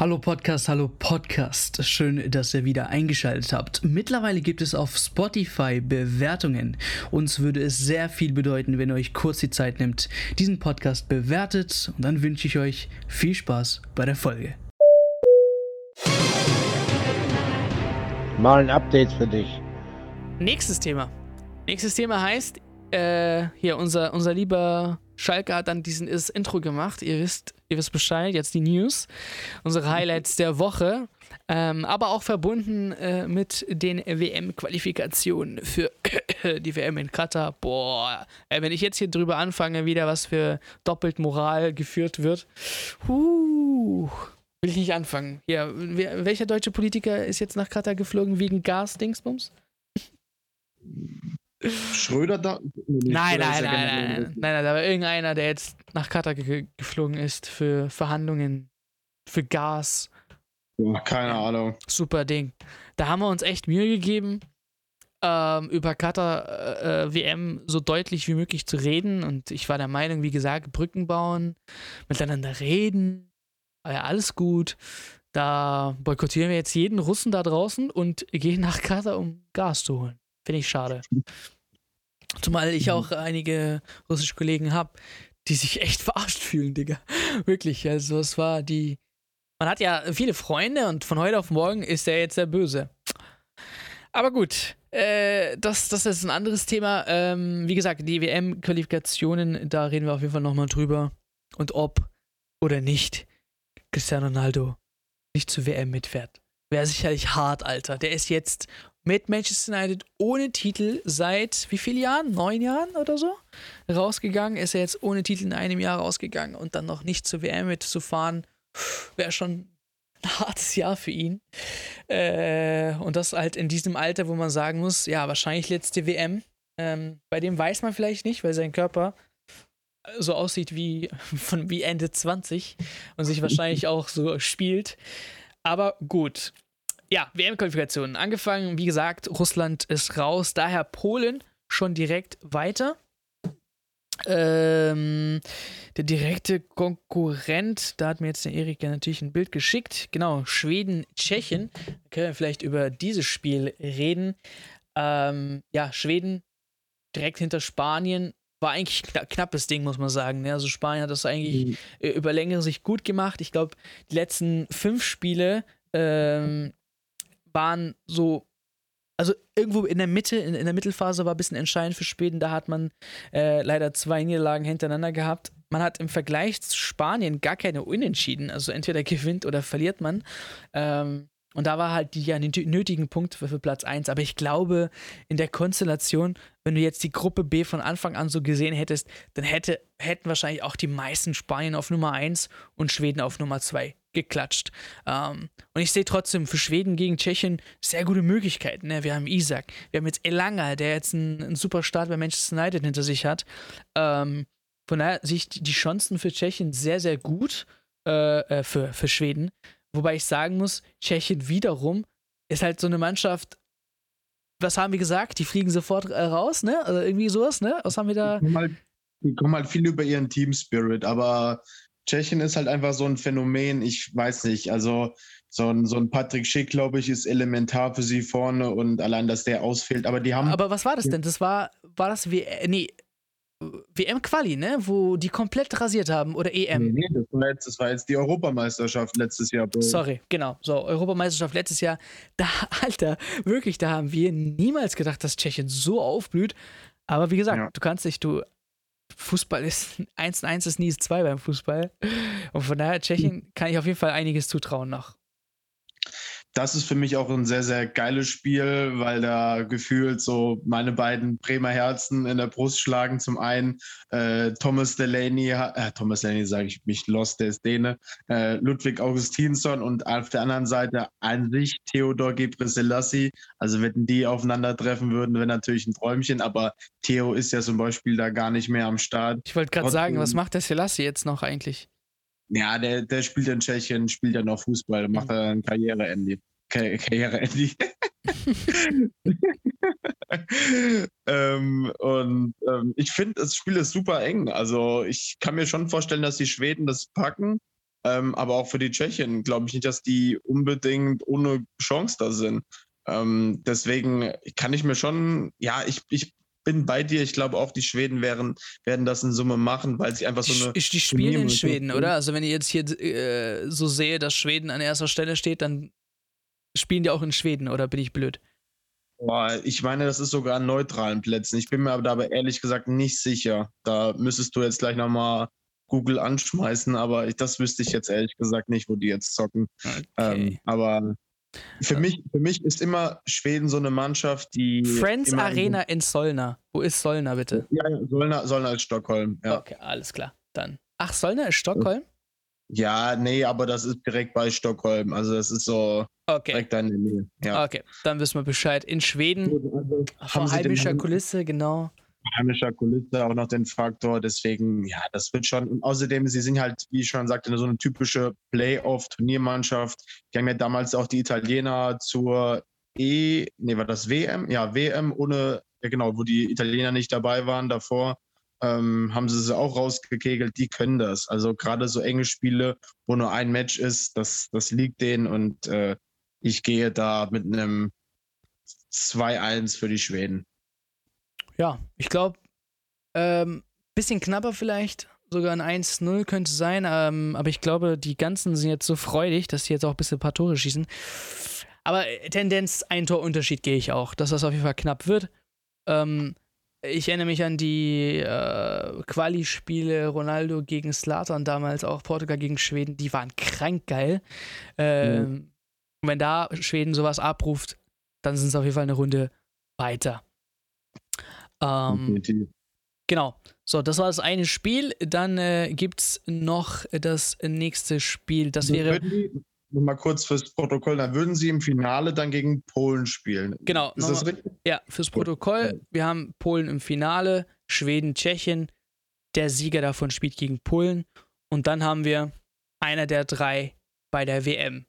Hallo Podcast, hallo Podcast. Schön, dass ihr wieder eingeschaltet habt. Mittlerweile gibt es auf Spotify Bewertungen. Uns würde es sehr viel bedeuten, wenn ihr euch kurz die Zeit nimmt, diesen Podcast bewertet. Und dann wünsche ich euch viel Spaß bei der Folge. Mal ein Update für dich. Nächstes Thema. Nächstes Thema heißt, äh, hier unser, unser lieber Schalke hat dann diesen das Intro gemacht. Ihr wisst, ihr wisst Bescheid, jetzt die News. Unsere Highlights der Woche. Ähm, aber auch verbunden äh, mit den WM-Qualifikationen für die WM in Katar. Boah, äh, wenn ich jetzt hier drüber anfange, wieder was für doppelt Moral geführt wird. Huh, will ich nicht anfangen. Ja, wer, welcher deutsche Politiker ist jetzt nach Katar geflogen wegen Gas-Dingsbums? Schröder da? Nee, nein, nein, nein, nein, nein, nein, da war irgendeiner, der jetzt nach Katar ge geflogen ist für Verhandlungen, für Gas. Ja, keine Ahnung. Super Ding. Da haben wir uns echt Mühe gegeben, ähm, über Katar äh, äh WM so deutlich wie möglich zu reden. Und ich war der Meinung, wie gesagt, Brücken bauen, miteinander reden, ja alles gut. Da boykottieren wir jetzt jeden Russen da draußen und gehen nach Katar, um Gas zu holen. Finde ich schade. Zumal ich auch einige russische Kollegen habe, die sich echt verarscht fühlen, Digga. Wirklich. Also, es war die. Man hat ja viele Freunde und von heute auf morgen ist er jetzt der Böse. Aber gut, äh, das, das ist ein anderes Thema. Ähm, wie gesagt, die WM-Qualifikationen, da reden wir auf jeden Fall nochmal drüber. Und ob oder nicht Cristiano Ronaldo nicht zur WM mitfährt. Wäre sicherlich hart, Alter. Der ist jetzt mit Manchester United ohne Titel seit wie vielen Jahren? Neun Jahren oder so? Rausgegangen. Ist er jetzt ohne Titel in einem Jahr rausgegangen und dann noch nicht zur WM mitzufahren, wäre schon ein hartes Jahr für ihn. Äh, und das halt in diesem Alter, wo man sagen muss, ja, wahrscheinlich letzte WM. Ähm, bei dem weiß man vielleicht nicht, weil sein Körper so aussieht wie, von, wie Ende 20 und sich wahrscheinlich auch so spielt. Aber gut, ja, WM-Qualifikationen. Angefangen, wie gesagt, Russland ist raus, daher Polen schon direkt weiter. Ähm, der direkte Konkurrent, da hat mir jetzt der Erik ja natürlich ein Bild geschickt. Genau, Schweden, Tschechien. Da können wir vielleicht über dieses Spiel reden. Ähm, ja, Schweden direkt hinter Spanien. War eigentlich ein knappes Ding, muss man sagen. Ne? Also Spanien hat das eigentlich mhm. über längere Sicht gut gemacht. Ich glaube, die letzten fünf Spiele ähm, waren so, also irgendwo in der Mitte, in, in der Mittelphase war ein bisschen entscheidend für Schweden. Da hat man äh, leider zwei Niederlagen hintereinander gehabt. Man hat im Vergleich zu Spanien gar keine Unentschieden. Also entweder gewinnt oder verliert man. Ähm, und da war halt die ja nötigen Punkte für, für Platz 1. Aber ich glaube, in der Konstellation, wenn du jetzt die Gruppe B von Anfang an so gesehen hättest, dann hätte, hätten wahrscheinlich auch die meisten Spanien auf Nummer 1 und Schweden auf Nummer 2 geklatscht. Ähm, und ich sehe trotzdem für Schweden gegen Tschechien sehr gute Möglichkeiten. Ne? Wir haben Isaac, wir haben jetzt Elanga, der jetzt einen, einen super Start bei Manchester United hinter sich hat. Ähm, von daher sehe ich die Chancen für Tschechien sehr, sehr gut äh, äh, für, für Schweden. Wobei ich sagen muss, Tschechien wiederum ist halt so eine Mannschaft, was haben wir gesagt? Die fliegen sofort äh, raus, ne? Also irgendwie sowas, ne? Was haben wir da? Die kommen, halt, halt viel über ihren Team Spirit, aber Tschechien ist halt einfach so ein Phänomen, ich weiß nicht, also so ein, so ein Patrick Schick, glaube ich, ist elementar für sie vorne und allein, dass der ausfällt, aber die haben. Aber was war das denn? Das war, war das wie, nee, WM-Quali, ne? Wo die komplett rasiert haben oder EM. Nee, nee, das war jetzt, das war jetzt die Europameisterschaft letztes Jahr. Sorry, genau. So, Europameisterschaft letztes Jahr. Da, Alter, wirklich, da haben wir niemals gedacht, dass Tschechien so aufblüht. Aber wie gesagt, ja. du kannst dich, du Fußball ist 1-1 ist nie 2 beim Fußball. Und von daher, Tschechien kann ich auf jeden Fall einiges zutrauen noch das ist für mich auch ein sehr, sehr geiles Spiel, weil da gefühlt so meine beiden Bremer Herzen in der Brust schlagen. Zum einen äh, Thomas Delaney, äh, Thomas Delaney sage ich mich lost, der ist Däne, äh, Ludwig Augustinsson und auf der anderen Seite an sich Theodor Gebrselassie. Also wenn die aufeinandertreffen würden, wäre natürlich ein Träumchen, aber Theo ist ja zum Beispiel da gar nicht mehr am Start. Ich wollte gerade sagen, was macht der Selassie jetzt noch eigentlich? Ja, der, der spielt in Tschechien, spielt ja noch Fußball, macht mhm. er ein Karriere-Ende. Karriere-Ende. ähm, und ähm, ich finde, das Spiel ist super eng. Also ich kann mir schon vorstellen, dass die Schweden das packen. Ähm, aber auch für die Tschechen glaube ich nicht, dass die unbedingt ohne Chance da sind. Ähm, deswegen kann ich mir schon, ja, ich, ich bin bei dir. Ich glaube auch, die Schweden werden, werden das in Summe machen, weil sie einfach so eine. Die, die spielen in Schweden, oder? Also, wenn ich jetzt hier äh, so sehe, dass Schweden an erster Stelle steht, dann spielen die auch in Schweden, oder bin ich blöd? Boah, ich meine, das ist sogar an neutralen Plätzen. Ich bin mir aber dabei ehrlich gesagt nicht sicher. Da müsstest du jetzt gleich nochmal Google anschmeißen, aber ich, das wüsste ich jetzt ehrlich gesagt nicht, wo die jetzt zocken. Okay. Ähm, aber für, ja. mich, für mich ist immer Schweden so eine Mannschaft, die. Friends Arena in Solna. Wo ist Solna, bitte? Ja, Solna, Solna ist Stockholm. Ja. Okay, alles klar. Dann. Ach, Solna ist Stockholm? Ja, nee, aber das ist direkt bei Stockholm. Also, das ist so okay. direkt in der Nähe. Ja. Okay, dann wissen wir Bescheid. In Schweden, also, vor heimischer Kulisse, genau heimischer Kulisse auch noch den Faktor. Deswegen, ja, das wird schon. Und außerdem, sie sind halt, wie ich schon sagte, so eine typische Playoff-Turniermannschaft. Die haben ja damals auch die Italiener zur E, nee, war das WM? Ja, WM ohne, ja genau, wo die Italiener nicht dabei waren davor. Ähm, haben sie sie auch rausgekegelt, die können das. Also gerade so enge Spiele, wo nur ein Match ist, das, das liegt denen und äh, ich gehe da mit einem 2-1 für die Schweden ja, ich glaube, ähm, bisschen knapper vielleicht, sogar ein 1-0 könnte sein, ähm, aber ich glaube, die ganzen sind jetzt so freudig, dass sie jetzt auch ein bisschen ein paar Tore schießen. Aber äh, Tendenz, ein Torunterschied gehe ich auch, dass das auf jeden Fall knapp wird. Ähm, ich erinnere mich an die äh, Quali-Spiele Ronaldo gegen Slatan damals, auch Portugal gegen Schweden, die waren krank geil. Ähm, mhm. Und wenn da Schweden sowas abruft, dann sind es auf jeden Fall eine Runde weiter. Ähm, genau. So, das war das eine Spiel. Dann äh, gibt es noch das nächste Spiel. Das wäre. Nur mal kurz fürs Protokoll, dann würden Sie im Finale dann gegen Polen spielen. Genau. Ist das richtig? Ja, fürs Protokoll. Wir haben Polen im Finale, Schweden, Tschechien. Der Sieger davon spielt gegen Polen. Und dann haben wir einer der drei bei der WM.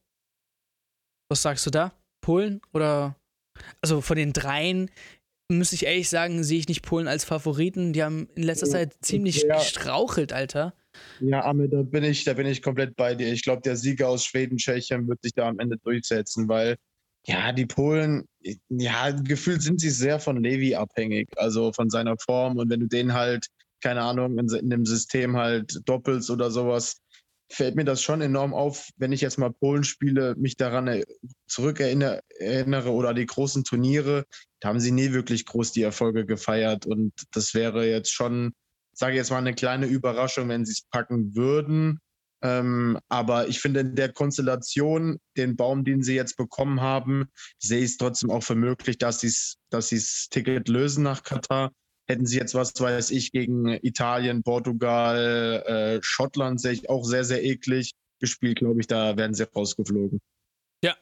Was sagst du da? Polen oder? Also von den dreien muss ich ehrlich sagen, sehe ich nicht Polen als Favoriten. Die haben in letzter Zeit ziemlich ja. gestrauchelt, Alter. Ja, Arme, da bin ich, da bin ich komplett bei dir. Ich glaube, der Sieger aus Schweden, Tschechien wird sich da am Ende durchsetzen, weil ja, die Polen, ja, gefühlt sind sie sehr von Levi abhängig, also von seiner Form. Und wenn du den halt, keine Ahnung, in, in dem System halt doppelst oder sowas, fällt mir das schon enorm auf, wenn ich jetzt mal Polen spiele, mich daran zurückerinnere erinnere, oder die großen Turniere, da haben sie nie wirklich groß die Erfolge gefeiert. Und das wäre jetzt schon, sage ich jetzt mal, eine kleine Überraschung, wenn sie es packen würden. Ähm, aber ich finde in der Konstellation, den Baum, den sie jetzt bekommen haben, sehe ich es trotzdem auch für möglich, dass sie dass das Ticket lösen nach Katar. Hätten sie jetzt, was weiß ich, gegen Italien, Portugal, äh, Schottland, sehe ich auch sehr, sehr eklig gespielt, glaube ich, da werden sie rausgeflogen. Ja,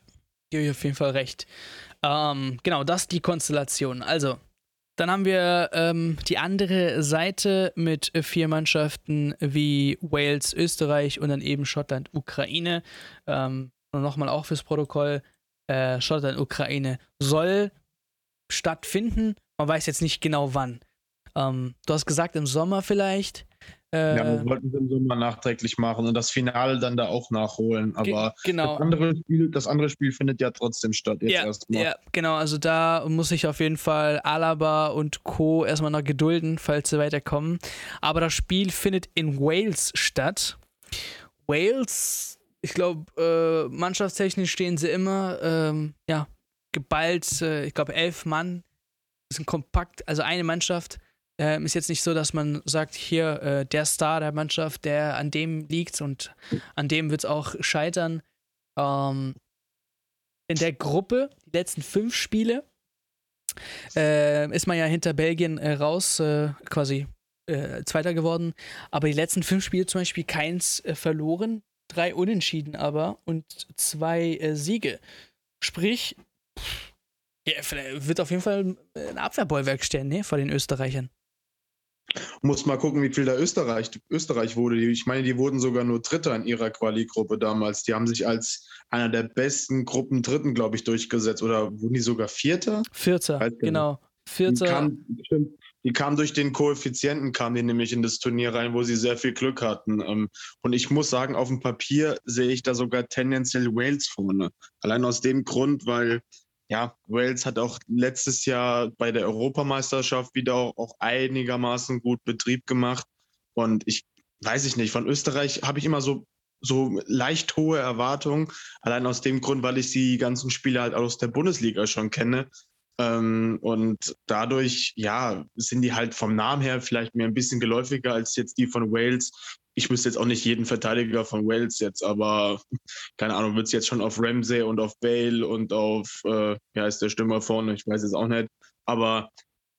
gebe ich auf jeden Fall recht. Ähm, genau, das ist die Konstellation. Also, dann haben wir ähm, die andere Seite mit vier Mannschaften wie Wales, Österreich und dann eben Schottland, Ukraine. Ähm, und nochmal auch fürs Protokoll: äh, Schottland, Ukraine soll stattfinden. Man weiß jetzt nicht genau wann. Ähm, du hast gesagt, im Sommer vielleicht. Äh, ja, wir wollten es im Sommer nachträglich machen und das Finale dann da auch nachholen. Aber genau. das, andere Spiel, das andere Spiel findet ja trotzdem statt jetzt ja, erstmal. Ja, genau. Also da muss ich auf jeden Fall Alaba und Co. erstmal noch gedulden, falls sie weiterkommen. Aber das Spiel findet in Wales statt. Wales, ich glaube, äh, mannschaftstechnisch stehen sie immer, ähm, ja, geballt, äh, ich glaube, elf Mann. Das sind kompakt, also eine Mannschaft ähm, ist jetzt nicht so, dass man sagt, hier äh, der Star der Mannschaft, der an dem liegt und an dem wird es auch scheitern. Ähm, in der Gruppe, die letzten fünf Spiele, äh, ist man ja hinter Belgien äh, raus, äh, quasi äh, Zweiter geworden. Aber die letzten fünf Spiele zum Beispiel keins äh, verloren, drei Unentschieden aber und zwei Siege. Sprich, ja, wird auf jeden Fall ein Abwehrbollwerk stellen, ne, vor den Österreichern. Muss mal gucken, wie viel da Österreich, Österreich wurde. Ich meine, die wurden sogar nur Dritter in ihrer Quali-Gruppe damals. Die haben sich als einer der besten Gruppen Dritten, glaube ich, durchgesetzt. Oder wurden die sogar Vierter? Vierter, genau. Vierter. Die kam, die kam durch den Koeffizienten, kam die nämlich in das Turnier rein, wo sie sehr viel Glück hatten. Ähm, und ich muss sagen, auf dem Papier sehe ich da sogar tendenziell Wales vorne. Allein aus dem Grund, weil ja, Wales hat auch letztes Jahr bei der Europameisterschaft wieder auch, auch einigermaßen gut Betrieb gemacht. Und ich weiß ich nicht, von Österreich habe ich immer so so leicht hohe Erwartungen, allein aus dem Grund, weil ich die ganzen Spiele halt aus der Bundesliga schon kenne. Ähm, und dadurch, ja, sind die halt vom Namen her vielleicht mir ein bisschen geläufiger als jetzt die von Wales. Ich wüsste jetzt auch nicht jeden Verteidiger von Wales jetzt, aber keine Ahnung, wird es jetzt schon auf Ramsey und auf Bale und auf, äh, ja, ist der Stürmer vorne, ich weiß es auch nicht. Aber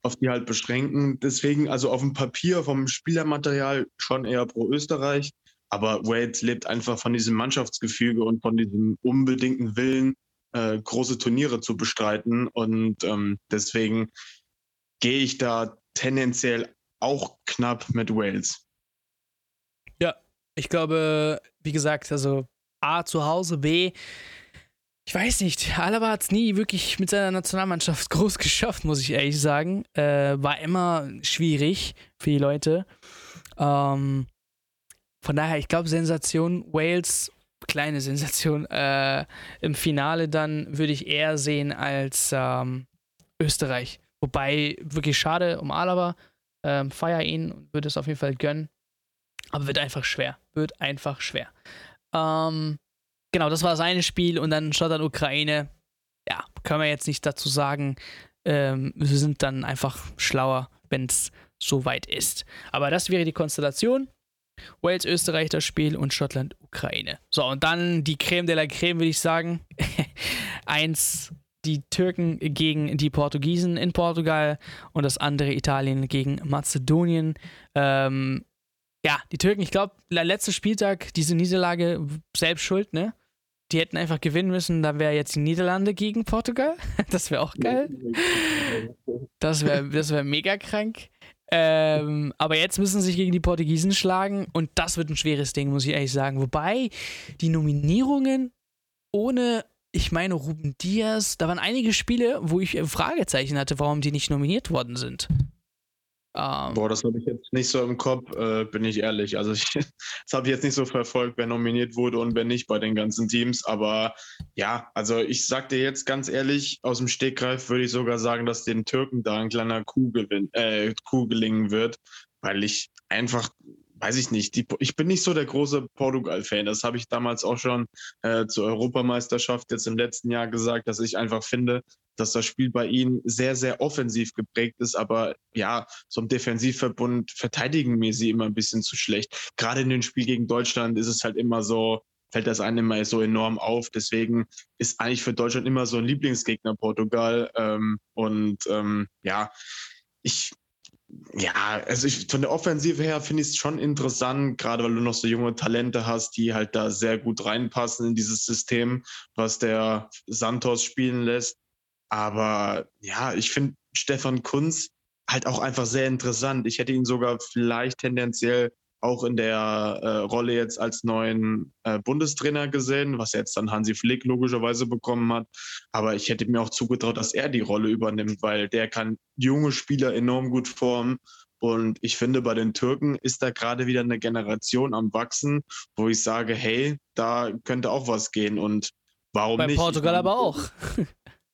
auf die halt beschränken. Deswegen, also auf dem Papier vom Spielermaterial schon eher pro Österreich. Aber Wales lebt einfach von diesem Mannschaftsgefüge und von diesem unbedingten Willen, äh, große Turniere zu bestreiten. Und ähm, deswegen gehe ich da tendenziell auch knapp mit Wales. Ich glaube, wie gesagt, also A zu Hause, B. Ich weiß nicht, Alaba hat es nie wirklich mit seiner Nationalmannschaft groß geschafft, muss ich ehrlich sagen. Äh, war immer schwierig für die Leute. Ähm, von daher, ich glaube, Sensation Wales, kleine Sensation, äh, im Finale dann würde ich eher sehen als ähm, Österreich. Wobei, wirklich schade um Alaba. Ähm, feier ihn und würde es auf jeden Fall gönnen. Aber wird einfach schwer. Wird einfach schwer. Ähm, genau, das war sein Spiel und dann Schottland Ukraine. Ja, können wir jetzt nicht dazu sagen. Ähm, wir sind dann einfach schlauer, wenn es so weit ist. Aber das wäre die Konstellation. Wales, Österreich das Spiel und Schottland, Ukraine. So, und dann die Creme de la Creme, würde ich sagen. Eins, die Türken gegen die Portugiesen in Portugal und das andere Italien gegen Mazedonien. Ähm, ja, die Türken, ich glaube, letzter Spieltag, diese Niederlage selbst schuld, ne? Die hätten einfach gewinnen müssen, da wäre jetzt die Niederlande gegen Portugal. Das wäre auch geil. Das wäre das wär mega krank. Ähm, aber jetzt müssen sie sich gegen die Portugiesen schlagen und das wird ein schweres Ding, muss ich ehrlich sagen. Wobei die Nominierungen ohne, ich meine, Ruben Diaz, da waren einige Spiele, wo ich Fragezeichen hatte, warum die nicht nominiert worden sind. Ähm, Boah, das habe ich jetzt nicht so im Kopf, äh, bin ich ehrlich. Also ich, das habe ich jetzt nicht so verfolgt, wer nominiert wurde und wer nicht bei den ganzen Teams. Aber ja, also ich sag dir jetzt ganz ehrlich, aus dem Stegreif würde ich sogar sagen, dass den Türken da ein kleiner Kuh, gewinn, äh, Kuh gelingen wird, weil ich einfach weiß ich nicht, die, ich bin nicht so der große Portugal-Fan. Das habe ich damals auch schon äh, zur Europameisterschaft jetzt im letzten Jahr gesagt, dass ich einfach finde, dass das Spiel bei ihnen sehr, sehr offensiv geprägt ist. Aber ja, so im Defensivverbund verteidigen mir sie immer ein bisschen zu schlecht. Gerade in dem Spiel gegen Deutschland ist es halt immer so, fällt das einem immer so enorm auf. Deswegen ist eigentlich für Deutschland immer so ein Lieblingsgegner Portugal. Ähm, und ähm, ja, ich, ja, also ich, von der Offensive her finde ich es schon interessant, gerade weil du noch so junge Talente hast, die halt da sehr gut reinpassen in dieses System, was der Santos spielen lässt. Aber ja, ich finde Stefan Kunz halt auch einfach sehr interessant. Ich hätte ihn sogar vielleicht tendenziell auch in der äh, Rolle jetzt als neuen äh, Bundestrainer gesehen, was jetzt dann Hansi Flick logischerweise bekommen hat. Aber ich hätte mir auch zugetraut, dass er die Rolle übernimmt, weil der kann junge Spieler enorm gut formen. Und ich finde, bei den Türken ist da gerade wieder eine Generation am Wachsen, wo ich sage, hey, da könnte auch was gehen. Und warum bei nicht? Bei Portugal aber auch.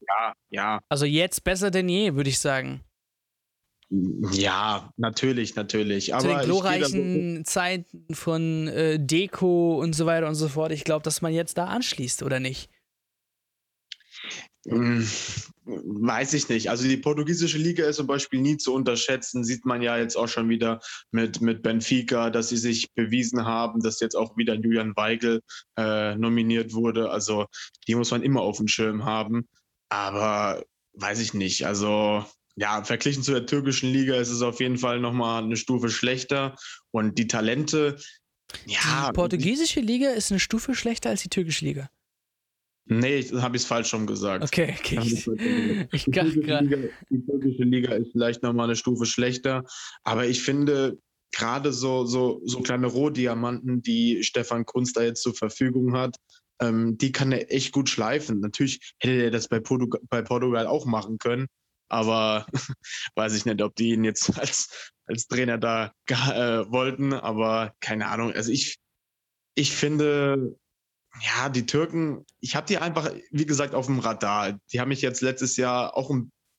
Ja, ja. Also jetzt besser denn je, würde ich sagen. Ja, natürlich, natürlich. Zu den glorreichen Zeiten von äh, Deko und so weiter und so fort. Ich glaube, dass man jetzt da anschließt, oder nicht? Hm, weiß ich nicht. Also die portugiesische Liga ist zum Beispiel nie zu unterschätzen. Sieht man ja jetzt auch schon wieder mit, mit Benfica, dass sie sich bewiesen haben, dass jetzt auch wieder Julian Weigel äh, nominiert wurde. Also die muss man immer auf dem Schirm haben. Aber weiß ich nicht. Also ja, verglichen zu der türkischen Liga ist es auf jeden Fall nochmal eine Stufe schlechter. Und die Talente, ja. Die portugiesische Liga ist eine Stufe schlechter als die türkische Liga. Nee, habe ich es falsch schon gesagt. Okay, okay. Ich, ich die, türkische Liga, die türkische Liga ist vielleicht nochmal eine Stufe schlechter. Aber ich finde, gerade so, so, so kleine Rohdiamanten, die Stefan Kunz da jetzt zur Verfügung hat, ähm, die kann er echt gut schleifen. Natürlich hätte er das bei, Portugal, bei Portugal auch machen können. Aber weiß ich nicht, ob die ihn jetzt als, als Trainer da äh, wollten, aber keine Ahnung. Also ich, ich finde, ja, die Türken, ich habe die einfach, wie gesagt, auf dem Radar. Die haben mich jetzt letztes Jahr auch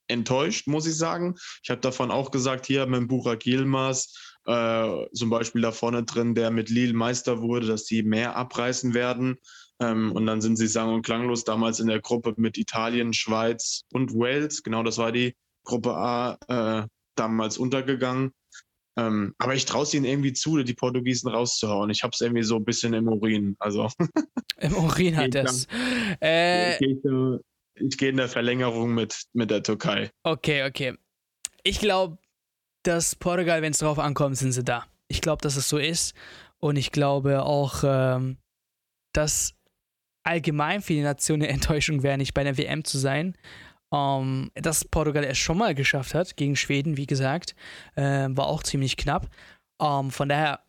enttäuscht, muss ich sagen. Ich habe davon auch gesagt, hier mit Burak Yilmaz, äh, zum Beispiel da vorne drin, der mit Lille Meister wurde, dass die mehr abreißen werden. Ähm, und dann sind sie sang- und klanglos damals in der Gruppe mit Italien, Schweiz und Wales, genau das war die Gruppe A, äh, damals untergegangen. Ähm, aber ich traue es ihnen irgendwie zu, die Portugiesen rauszuhauen. Ich habe es irgendwie so ein bisschen im Urin. Also. Im Urin hat es. Äh, ich, ich gehe in der Verlängerung mit, mit der Türkei. Okay, okay. Ich glaube, dass Portugal, wenn es drauf ankommt, sind sie da. Ich glaube, dass es so ist. Und ich glaube auch, ähm, dass allgemein für die Nation eine Enttäuschung wäre, nicht bei der WM zu sein. Ähm, dass Portugal es schon mal geschafft hat gegen Schweden, wie gesagt, äh, war auch ziemlich knapp. Ähm, von daher,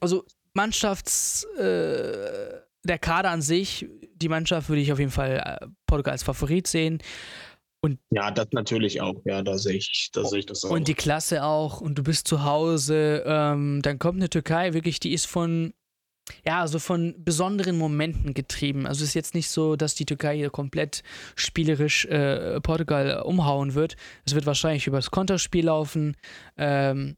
also Mannschafts, äh, der Kader an sich, die Mannschaft würde ich auf jeden Fall äh, Portugal als Favorit sehen. Und ja, das natürlich auch. Ja, da sehe ich, da sehe ich das auch. Und die Klasse auch. Und du bist zu Hause. Ähm, dann kommt eine Türkei, wirklich, die ist von, ja, so von besonderen Momenten getrieben. Also es ist jetzt nicht so, dass die Türkei hier komplett spielerisch äh, Portugal umhauen wird. Es wird wahrscheinlich übers Konterspiel laufen. Ähm,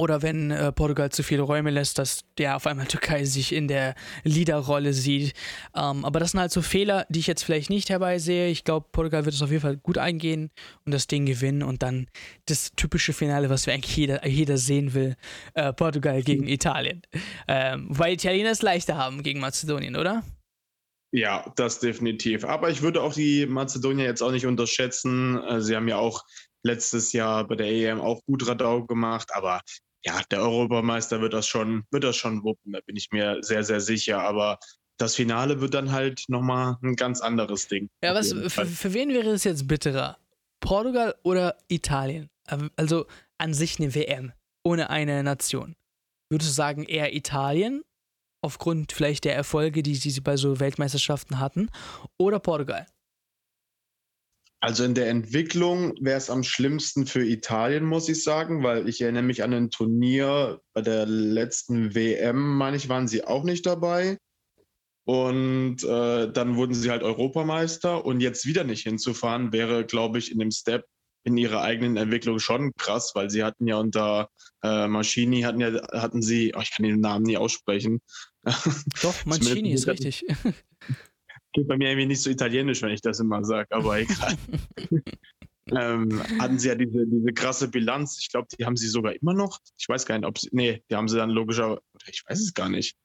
oder wenn äh, Portugal zu viele Räume lässt, dass der auf einmal Türkei sich in der Leaderrolle sieht. Ähm, aber das sind halt so Fehler, die ich jetzt vielleicht nicht herbeisehe. Ich glaube, Portugal wird es auf jeden Fall gut eingehen und das Ding gewinnen und dann das typische Finale, was wir eigentlich jeder, jeder sehen will: äh, Portugal gegen mhm. Italien. Ähm, weil Italiener es leichter haben gegen Mazedonien, oder? Ja, das definitiv. Aber ich würde auch die Mazedonier jetzt auch nicht unterschätzen. Äh, sie haben ja auch letztes Jahr bei der EM auch gut Radau gemacht, aber ja, der Europameister wird das schon, wird das schon wuppen, da bin ich mir sehr, sehr sicher. Aber das Finale wird dann halt nochmal ein ganz anderes Ding. Ja, was für, für wen wäre es jetzt bitterer? Portugal oder Italien? Also an sich eine WM, ohne eine Nation. Würdest du sagen, eher Italien, aufgrund vielleicht der Erfolge, die, die sie bei so Weltmeisterschaften hatten, oder Portugal? Also in der Entwicklung wäre es am schlimmsten für Italien, muss ich sagen, weil ich erinnere mich an ein Turnier bei der letzten WM, meine ich, waren sie auch nicht dabei. Und äh, dann wurden sie halt Europameister und jetzt wieder nicht hinzufahren, wäre, glaube ich, in dem Step in ihrer eigenen Entwicklung schon krass, weil sie hatten ja unter äh, Maschini hatten ja hatten sie, oh, ich kann den Namen nie aussprechen. Doch, Mancini ist richtig. Geht bei mir irgendwie nicht so italienisch, wenn ich das immer sage, aber egal. ähm, hatten sie ja diese, diese krasse Bilanz. Ich glaube, die haben sie sogar immer noch. Ich weiß gar nicht, ob sie. Nee, die haben sie dann logischer. Ich weiß es gar nicht.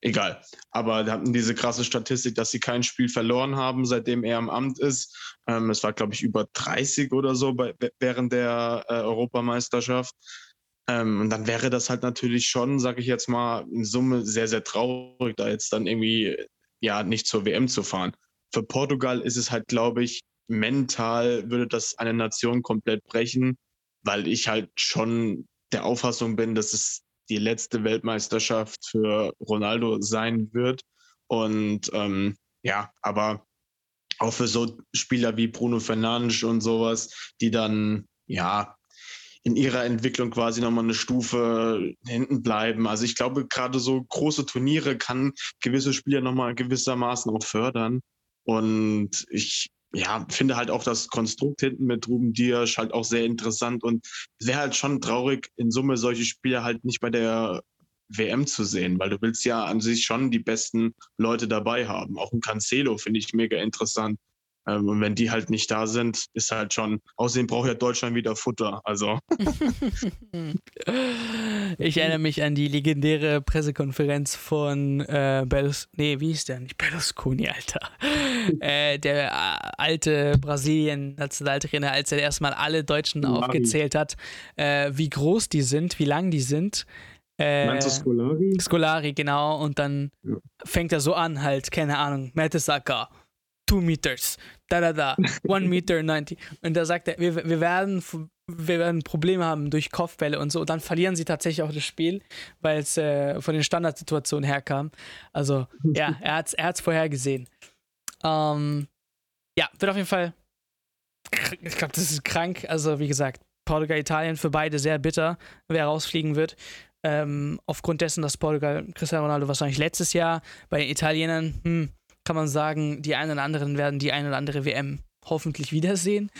Egal. Aber die hatten diese krasse Statistik, dass sie kein Spiel verloren haben, seitdem er im Amt ist. Ähm, es war, glaube ich, über 30 oder so bei, während der äh, Europameisterschaft. Ähm, und dann wäre das halt natürlich schon, sage ich jetzt mal, in Summe sehr, sehr traurig, da jetzt dann irgendwie ja nicht zur WM zu fahren. Für Portugal ist es halt, glaube ich, mental würde das eine Nation komplett brechen, weil ich halt schon der Auffassung bin, dass es die letzte Weltmeisterschaft für Ronaldo sein wird. Und ähm, ja, aber auch für so Spieler wie Bruno Fernandes und sowas, die dann ja in ihrer Entwicklung quasi nochmal eine Stufe hinten bleiben. Also ich glaube, gerade so große Turniere kann gewisse Spieler nochmal gewissermaßen auch fördern. Und ich ja, finde halt auch das Konstrukt hinten mit Ruben Dias halt auch sehr interessant und wäre halt schon traurig, in Summe solche Spieler halt nicht bei der WM zu sehen, weil du willst ja an sich schon die besten Leute dabei haben. Auch ein Cancelo finde ich mega interessant. Ähm, und wenn die halt nicht da sind, ist halt schon, außerdem braucht ja Deutschland wieder Futter. Also. ich erinnere mich an die legendäre Pressekonferenz von äh, Berlus nee, wie ist der? Nicht Berlusconi, Alter. äh, der äh, alte Brasilien-Nationaltrainer, als er erstmal alle Deutschen Scolari. aufgezählt hat, äh, wie groß die sind, wie lang die sind. Äh, Meinst du Scolari? Scolari, genau. Und dann ja. fängt er so an, halt, keine Ahnung, Mertesacker, two meters, da da da, one meter 90. Und da sagt er, wir, wir, werden, wir werden Probleme haben durch Kopfbälle und so. Und dann verlieren sie tatsächlich auch das Spiel, weil es äh, von den Standardsituationen herkam. Also, ja, er hat es er hat's vorher gesehen. Ähm, ja, wird auf jeden Fall ich glaube, das ist krank. Also, wie gesagt, Portugal, Italien für beide sehr bitter, wer rausfliegen wird. Ähm, aufgrund dessen, dass Portugal Cristiano Ronaldo wahrscheinlich letztes Jahr bei den Italienern, hm, kann man sagen, die einen oder anderen werden die eine oder andere WM hoffentlich wiedersehen.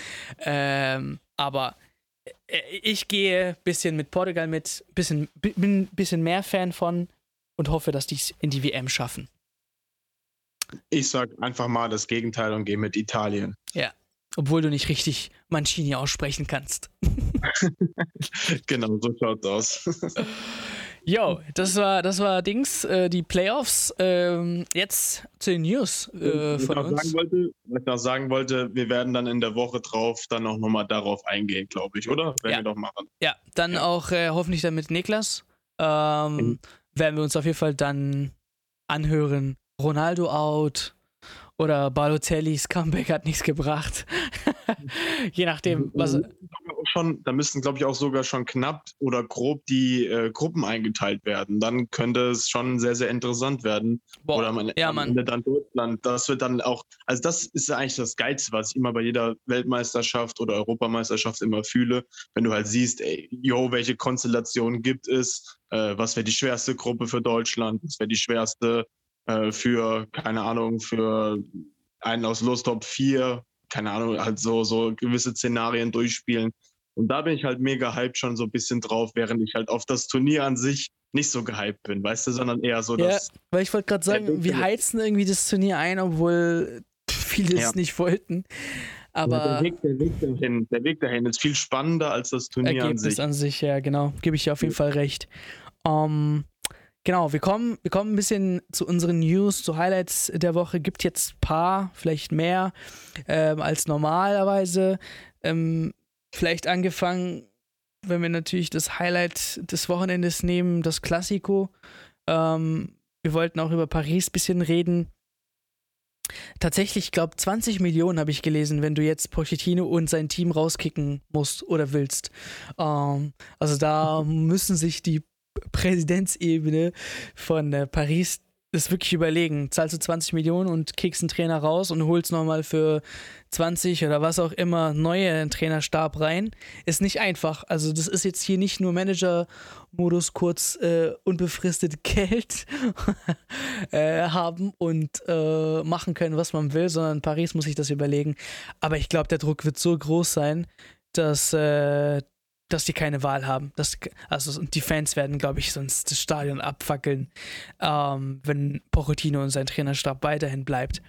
Ähm, aber äh, ich gehe ein bisschen mit Portugal mit, bisschen, bin ein bisschen mehr Fan von und hoffe, dass die es in die WM schaffen. Ich sag einfach mal das Gegenteil und gehe mit Italien. Ja, obwohl du nicht richtig Mancini aussprechen kannst. genau, so schaut's aus. Jo, das war, das war Dings, äh, die Playoffs. Ähm, jetzt zu den News äh, von uns. Sagen wollte, was ich noch sagen wollte, wir werden dann in der Woche drauf dann auch nochmal darauf eingehen, glaube ich, oder? Wenn ja. wir doch machen. Ja, dann ja. auch äh, hoffentlich dann mit Niklas. Ähm, mhm. Werden wir uns auf jeden Fall dann anhören. Ronaldo out, oder Balotellis Comeback hat nichts gebracht. Je nachdem, was. Schon, da müssten, glaube ich, auch sogar schon knapp oder grob die äh, Gruppen eingeteilt werden. Dann könnte es schon sehr, sehr interessant werden. Boah, oder man, ja, Ende dann Deutschland. Das wird dann auch, also das ist eigentlich das Geilste, was ich immer bei jeder Weltmeisterschaft oder Europameisterschaft immer fühle, wenn du halt siehst, ey, yo, welche Konstellationen gibt es, äh, was wäre die schwerste Gruppe für Deutschland, was wäre die schwerste äh, für, keine Ahnung, für einen aus Los Top 4, keine Ahnung, halt so, so gewisse Szenarien durchspielen. Und da bin ich halt mega hyped schon so ein bisschen drauf, während ich halt auf das Turnier an sich nicht so gehypt bin, weißt du, sondern eher so, ja, weil ich wollte gerade sagen, wir heizen irgendwie das Turnier ein, obwohl viele ja. es nicht wollten. Aber ja, der, Weg, der, Weg dahin, der Weg dahin ist viel spannender als das Turnier Ergebnis an sich. an sich, ja, genau. Gebe ich dir auf jeden Fall recht. Um, ähm, Genau, wir kommen, wir kommen ein bisschen zu unseren News, zu Highlights der Woche. Gibt jetzt ein paar, vielleicht mehr ähm, als normalerweise. Ähm, vielleicht angefangen, wenn wir natürlich das Highlight des Wochenendes nehmen, das Klassiko. Ähm, wir wollten auch über Paris ein bisschen reden. Tatsächlich, ich glaube, 20 Millionen habe ich gelesen, wenn du jetzt Pochettino und sein Team rauskicken musst oder willst. Ähm, also da müssen sich die Präsidentsebene von äh, Paris das wirklich überlegen. Zahlst du 20 Millionen und kickst einen Trainer raus und holst nochmal für 20 oder was auch immer neue Trainerstab rein. Ist nicht einfach. Also, das ist jetzt hier nicht nur Manager-Modus, kurz äh, unbefristet Geld äh, haben und äh, machen können, was man will, sondern Paris muss sich das überlegen. Aber ich glaube, der Druck wird so groß sein, dass äh, dass die keine Wahl haben. Das, also die Fans werden, glaube ich, sonst das Stadion abfackeln, ähm, wenn Pochettino und sein Trainerstab weiterhin bleibt.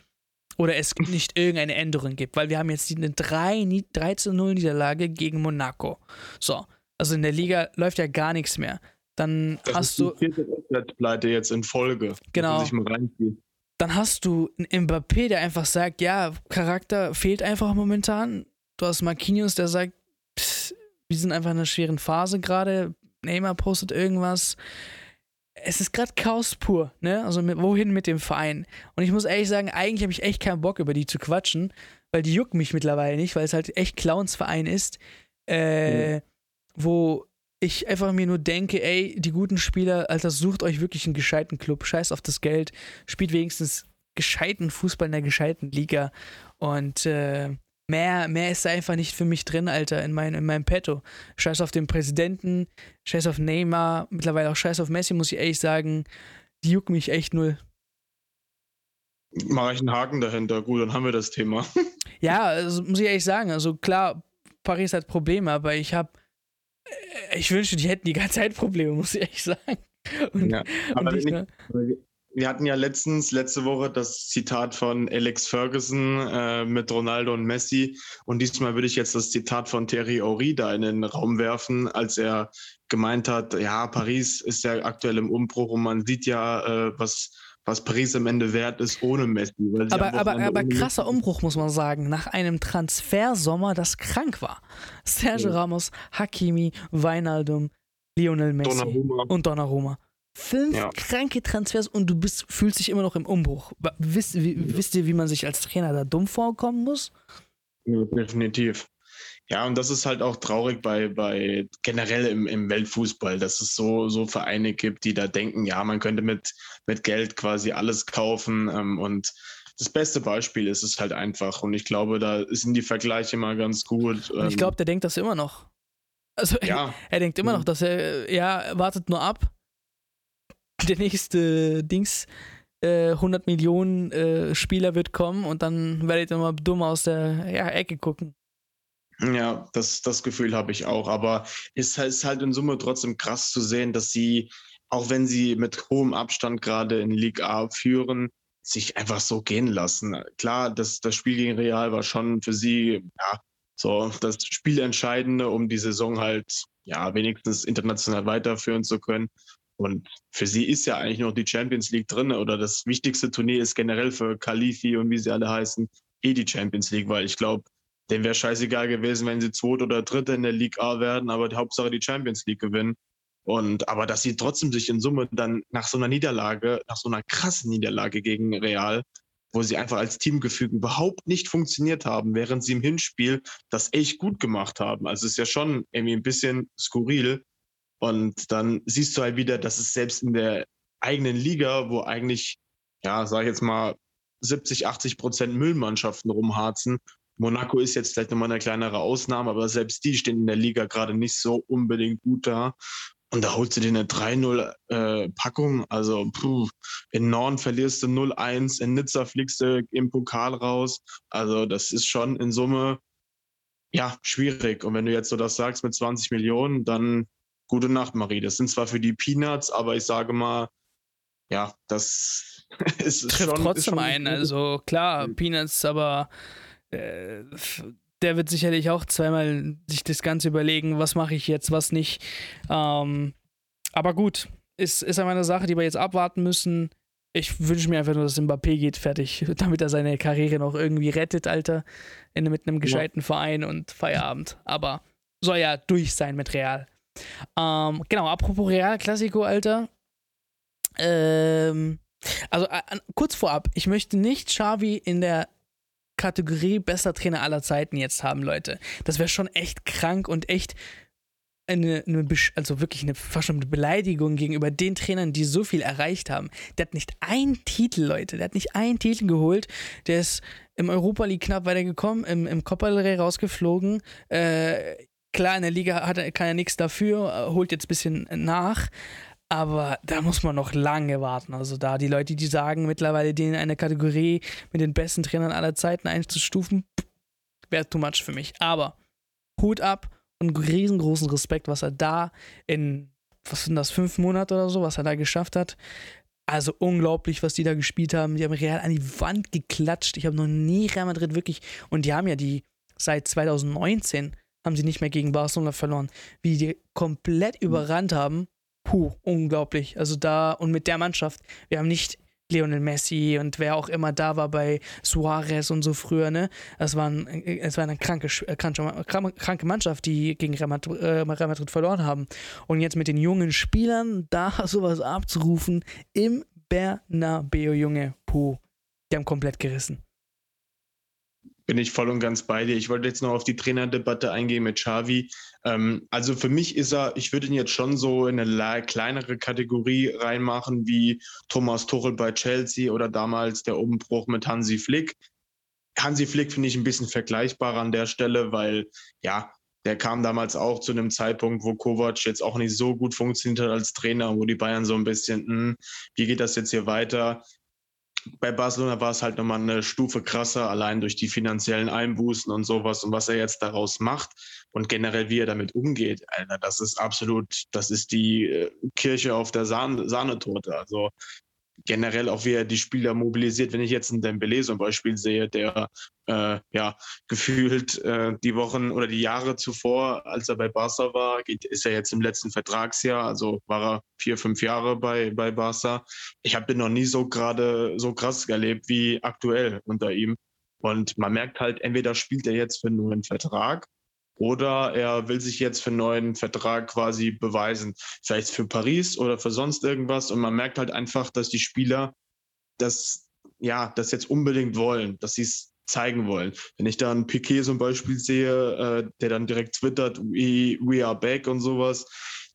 Oder es nicht irgendeine Änderung gibt, weil wir haben jetzt eine 3, 3 zu 0 Niederlage gegen Monaco. So, also in der Liga läuft ja gar nichts mehr. Dann das hast ist die vierte Pleite jetzt in Folge. Genau. Dann hast du einen Mbappé, der einfach sagt, ja, Charakter fehlt einfach momentan. Du hast Marquinhos, der sagt, wir sind einfach in einer schweren Phase gerade. Neymar postet irgendwas. Es ist gerade Chaos pur, ne? Also mit, wohin mit dem Verein? Und ich muss ehrlich sagen, eigentlich habe ich echt keinen Bock, über die zu quatschen, weil die jucken mich mittlerweile nicht, weil es halt echt Clownsverein ist, äh, mhm. wo ich einfach mir nur denke, ey, die guten Spieler, Alter, sucht euch wirklich einen gescheiten Club, scheiß auf das Geld, spielt wenigstens gescheiten Fußball in der gescheiten Liga und äh, Mehr, mehr ist da einfach nicht für mich drin, Alter, in, mein, in meinem Petto. Scheiß auf den Präsidenten, scheiß auf Neymar, mittlerweile auch scheiß auf Messi, muss ich ehrlich sagen. Die jucken mich echt null. Mache ich einen Haken dahinter. Gut, dann haben wir das Thema. ja, also, muss ich ehrlich sagen. Also klar, Paris hat Probleme, aber ich habe. Äh, ich wünschte, die hätten die ganze Zeit Probleme, muss ich ehrlich sagen. Und, ja, aber und nicht, wir hatten ja letztens, letzte Woche, das Zitat von Alex Ferguson äh, mit Ronaldo und Messi. Und diesmal würde ich jetzt das Zitat von Thierry Henry da in den Raum werfen, als er gemeint hat, ja, Paris ist ja aktuell im Umbruch und man sieht ja, äh, was, was Paris am Ende wert ist ohne Messi. aber aber, aber krasser Umbruch, muss man sagen, nach einem Transfersommer, das krank war. Sergio ja. Ramos, Hakimi, Weinaldum, Lionel Messi Donnarumma. und Donnarumma. Fünf ja. kranke Transfers und du bist, fühlst dich immer noch im Umbruch. Wisst, wisst ihr, wie man sich als Trainer da dumm vorkommen muss? Ja, definitiv. Ja, und das ist halt auch traurig bei, bei generell im, im Weltfußball, dass es so, so Vereine gibt, die da denken, ja, man könnte mit, mit Geld quasi alles kaufen ähm, und das beste Beispiel ist es halt einfach. Und ich glaube, da sind die Vergleiche mal ganz gut. Und ich glaube, der denkt das immer noch. Also ja. er, er denkt immer noch, mhm. dass er, ja, wartet nur ab. Der nächste Dings, äh, 100 Millionen äh, Spieler wird kommen und dann werdet ihr mal dumm aus der ja, Ecke gucken. Ja, das, das Gefühl habe ich auch. Aber es ist halt in Summe trotzdem krass zu sehen, dass sie, auch wenn sie mit hohem Abstand gerade in Ligue A führen, sich einfach so gehen lassen. Klar, das, das Spiel gegen Real war schon für sie, ja, so das Spielentscheidende, um die Saison halt, ja, wenigstens international weiterführen zu können. Und für sie ist ja eigentlich noch die Champions League drin oder das wichtigste Turnier ist generell für Khalifi und wie sie alle heißen, eh die Champions League, weil ich glaube, dem wäre scheißegal gewesen, wenn sie Zweite oder Dritte in der League A werden, aber die Hauptsache die Champions League gewinnen. Und aber dass sie trotzdem sich in Summe dann nach so einer Niederlage, nach so einer krassen Niederlage gegen Real, wo sie einfach als Teamgefüge überhaupt nicht funktioniert haben, während sie im Hinspiel das echt gut gemacht haben. Also es ist ja schon irgendwie ein bisschen skurril, und dann siehst du halt wieder, dass es selbst in der eigenen Liga, wo eigentlich, ja, sag ich jetzt mal, 70, 80 Prozent Müllmannschaften rumharzen. Monaco ist jetzt vielleicht nochmal eine kleinere Ausnahme, aber selbst die stehen in der Liga gerade nicht so unbedingt gut da. Und da holst du dir eine 3-0-Packung. Äh, also puh, in Norden verlierst du 0-1, in Nizza fliegst du im Pokal raus. Also das ist schon in Summe ja schwierig. Und wenn du jetzt so das sagst mit 20 Millionen, dann gute Nacht, Marie. Das sind zwar für die Peanuts, aber ich sage mal, ja, das ist Trifft schon, trotzdem ist schon ein. Also klar. Peanuts, aber äh, der wird sicherlich auch zweimal sich das Ganze überlegen, was mache ich jetzt, was nicht. Ähm, aber gut, ist, ist einmal eine Sache, die wir jetzt abwarten müssen. Ich wünsche mir einfach nur, dass Mbappé geht fertig, damit er seine Karriere noch irgendwie rettet, Alter. In, mit einem gescheiten ja. Verein und Feierabend. Aber soll ja durch sein mit Real. Ähm, genau, apropos Real Classico, Alter. Ähm, also äh, kurz vorab, ich möchte nicht Xavi in der Kategorie bester Trainer aller Zeiten jetzt haben, Leute. Das wäre schon echt krank und echt eine, eine, also wirklich eine fast Beleidigung gegenüber den Trainern, die so viel erreicht haben. Der hat nicht einen Titel, Leute. Der hat nicht einen Titel geholt. Der ist im Europa League knapp weitergekommen, im, im Copa del Rey rausgeflogen. Äh, Klar, in der Liga hat er, kann er nichts dafür, äh, holt jetzt ein bisschen nach. Aber da muss man noch lange warten. Also da die Leute, die sagen, mittlerweile den in eine Kategorie mit den besten Trainern aller Zeiten einzustufen, wäre too much für mich. Aber Hut ab und riesengroßen Respekt, was er da in, was sind das, fünf Monate oder so, was er da geschafft hat. Also unglaublich, was die da gespielt haben. Die haben Real an die Wand geklatscht. Ich habe noch nie Real Madrid wirklich, und die haben ja die seit 2019 haben sie nicht mehr gegen Barcelona verloren. Wie die komplett mhm. überrannt haben, puh, unglaublich. Also da und mit der Mannschaft, wir haben nicht Lionel Messi und wer auch immer da war bei Suarez und so früher, ne? Es war, ein, es war eine kranke, äh, kranke, kranke Mannschaft, die gegen Real Madrid, äh, Real Madrid verloren haben. Und jetzt mit den jungen Spielern da sowas abzurufen im Bernabeu, Junge, puh, die haben komplett gerissen. Bin ich voll und ganz bei dir. Ich wollte jetzt noch auf die Trainerdebatte eingehen mit Xavi. Ähm, also für mich ist er, ich würde ihn jetzt schon so in eine kleinere Kategorie reinmachen, wie Thomas Tuchel bei Chelsea oder damals der Umbruch mit Hansi Flick. Hansi Flick finde ich ein bisschen vergleichbar an der Stelle, weil ja, der kam damals auch zu einem Zeitpunkt, wo Kovac jetzt auch nicht so gut funktioniert hat als Trainer, wo die Bayern so ein bisschen, hm, wie geht das jetzt hier weiter? Bei Barcelona war es halt nochmal eine Stufe krasser, allein durch die finanziellen Einbußen und sowas und was er jetzt daraus macht und generell wie er damit umgeht. Alter, das ist absolut, das ist die äh, Kirche auf der Sahn Sahnetorte. Also generell auch wie er die Spieler mobilisiert. Wenn ich jetzt einen Dembele zum Beispiel sehe, der äh, ja gefühlt äh, die Wochen oder die Jahre zuvor, als er bei Barca war, geht, ist er jetzt im letzten Vertragsjahr, also war er vier, fünf Jahre bei, bei Barca. Ich habe den noch nie so gerade so krass erlebt wie aktuell unter ihm. Und man merkt halt, entweder spielt er jetzt für einen neuen Vertrag oder er will sich jetzt für einen neuen Vertrag quasi beweisen. Vielleicht für Paris oder für sonst irgendwas. Und man merkt halt einfach, dass die Spieler das, ja, das jetzt unbedingt wollen, dass sie es zeigen wollen. Wenn ich da einen Piquet zum Beispiel sehe, äh, der dann direkt twittert, we, we are back und sowas,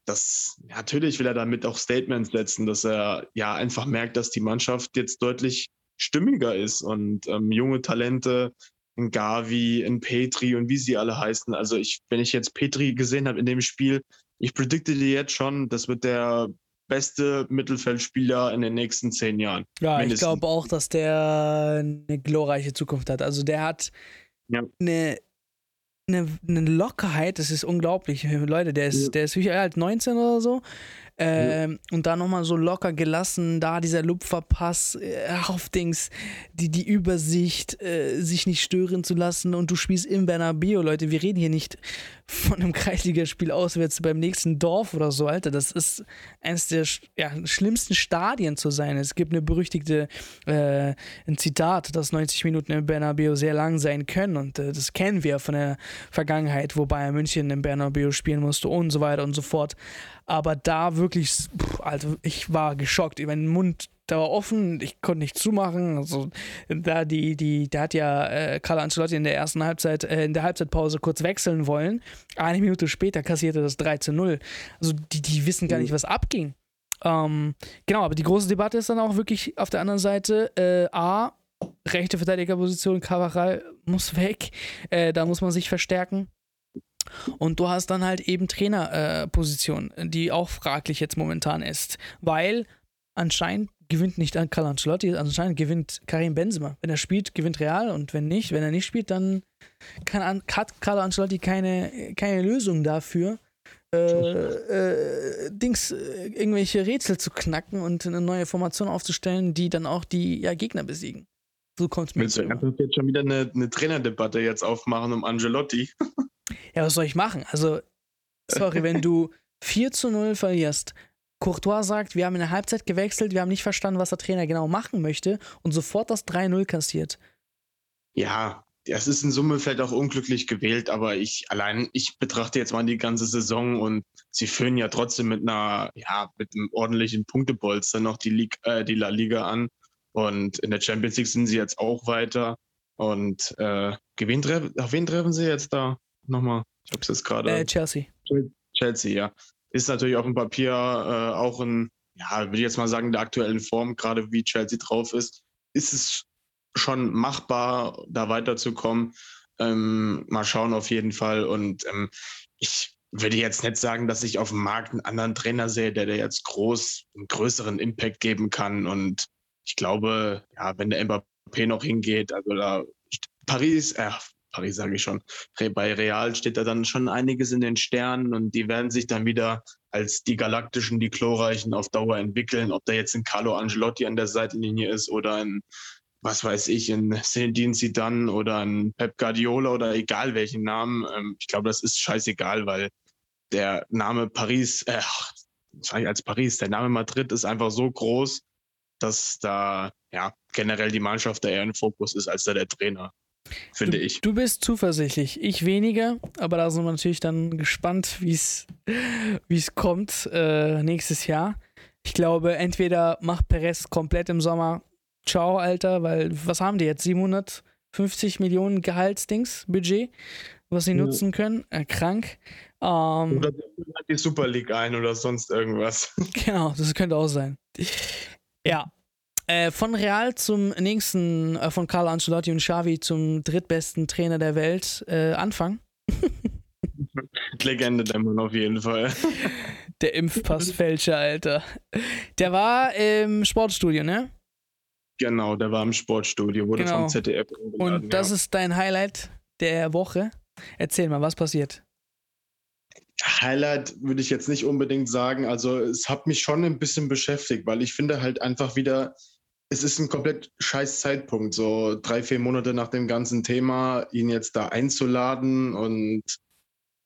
das natürlich will er damit auch Statements setzen, dass er ja einfach merkt, dass die Mannschaft jetzt deutlich stimmiger ist und ähm, junge Talente, ein Gavi, ein Petri und wie sie alle heißen. Also ich, wenn ich jetzt Petri gesehen habe in dem Spiel, ich predikte dir jetzt schon, das wird der beste Mittelfeldspieler in den nächsten zehn Jahren. Ja, mindestens. ich glaube auch, dass der eine glorreiche Zukunft hat. Also der hat ja. eine, eine, eine Lockerheit, das ist unglaublich. Leute, der ist, ja. der ist wie alt, 19 oder so. Ähm, ja. Und da nochmal so locker gelassen, da dieser Lupferpass äh, auf Dings, die, die Übersicht, äh, sich nicht stören zu lassen und du spielst im Bernabeu, Leute, wir reden hier nicht von einem Kreisligaspiel auswärts beim nächsten Dorf oder so, Alter, das ist eines der ja, schlimmsten Stadien zu sein. Es gibt eine berüchtigte, äh, ein Zitat, dass 90 Minuten im Bernabeu sehr lang sein können und äh, das kennen wir von der Vergangenheit, wo Bayern München im Bernabeu spielen musste und so weiter und so fort. Aber da wirklich, also ich war geschockt. Mein Mund, da war offen, ich konnte nicht zumachen. Also da die, die, da hat ja äh, Carlo Ancelotti in der ersten Halbzeit, äh, in der Halbzeitpause kurz wechseln wollen. Eine Minute später kassierte das 3 zu 0. Also die, die wissen gar nicht, was abging. Ähm, genau, aber die große Debatte ist dann auch wirklich auf der anderen Seite, äh, A, rechte Verteidigerposition, Cavaral muss weg, äh, da muss man sich verstärken. Und du hast dann halt eben Trainerposition, äh, die auch fraglich jetzt momentan ist, weil anscheinend gewinnt nicht an Carlo Ancelotti, anscheinend gewinnt Karim Benzema. Wenn er spielt, gewinnt Real und wenn nicht, wenn er nicht spielt, dann kann, hat Carlo Ancelotti keine, keine Lösung dafür, äh, äh, Dings, äh, irgendwelche Rätsel zu knacken und eine neue Formation aufzustellen, die dann auch die ja, Gegner besiegen. So kommt es mir. Willst du jetzt schon wieder eine, eine Trainerdebatte jetzt aufmachen um Angelotti? Ja, was soll ich machen? Also, sorry, wenn du 4 zu 0 verlierst, Courtois sagt, wir haben in der Halbzeit gewechselt, wir haben nicht verstanden, was der Trainer genau machen möchte und sofort das 3-0 kassiert. Ja, das ist in Summe vielleicht auch unglücklich gewählt, aber ich allein, ich betrachte jetzt mal die ganze Saison und sie führen ja trotzdem mit einer, ja, mit einem ordentlichen Punktebolster noch die, Liga, äh, die La Liga an. Und in der Champions League sind sie jetzt auch weiter. Und äh, gewinnt, auf wen treffen sie jetzt da? nochmal? Ich habe es jetzt gerade. Äh, Chelsea. Chelsea, ja. Ist natürlich auf dem Papier äh, auch ein, ja, würde ich jetzt mal sagen, der aktuellen Form, gerade wie Chelsea drauf ist, ist es schon machbar, da weiterzukommen. Ähm, mal schauen auf jeden Fall. Und ähm, ich würde jetzt nicht sagen, dass ich auf dem Markt einen anderen Trainer sehe, der der jetzt groß, einen größeren Impact geben kann. Und ich glaube, ja, wenn der Mbappé noch hingeht, also da Paris, äh, Paris sage ich schon, bei Real steht da dann schon einiges in den Sternen und die werden sich dann wieder als die galaktischen, die chlorreichen auf Dauer entwickeln. Ob da jetzt ein Carlo Angelotti an der Seitenlinie ist oder ein, was weiß ich, ein Zinedine Zidane oder ein Pep Guardiola oder egal welchen Namen. Ähm, ich glaube, das ist scheißegal, weil der Name Paris, äh, als Paris, der Name Madrid ist einfach so groß, dass da ja generell die Mannschaft da eher im Fokus ist als da der Trainer finde ich. Du bist zuversichtlich, ich weniger, aber da sind wir natürlich dann gespannt, wie es kommt äh, nächstes Jahr. Ich glaube, entweder macht Perez komplett im Sommer Ciao, Alter, weil was haben die jetzt? 750 Millionen Gehaltsdings, Budget, was sie ja. nutzen können. Äh, krank. Ähm, oder die Super League ein oder sonst irgendwas. Genau, das könnte auch sein. Ja, äh, von Real zum nächsten, äh, von Carlo Ancelotti und Xavi zum drittbesten Trainer der Welt äh, anfangen. Legende der Mann auf jeden Fall. Der Impfpassfälscher, Alter. Der war im Sportstudio, ne? Genau, der war im Sportstudio, wurde genau. vom ZDF Und das ja. ist dein Highlight der Woche. Erzähl mal, was passiert? Highlight würde ich jetzt nicht unbedingt sagen. Also es hat mich schon ein bisschen beschäftigt, weil ich finde halt einfach wieder, es ist ein komplett scheiß Zeitpunkt, so drei, vier Monate nach dem ganzen Thema, ihn jetzt da einzuladen und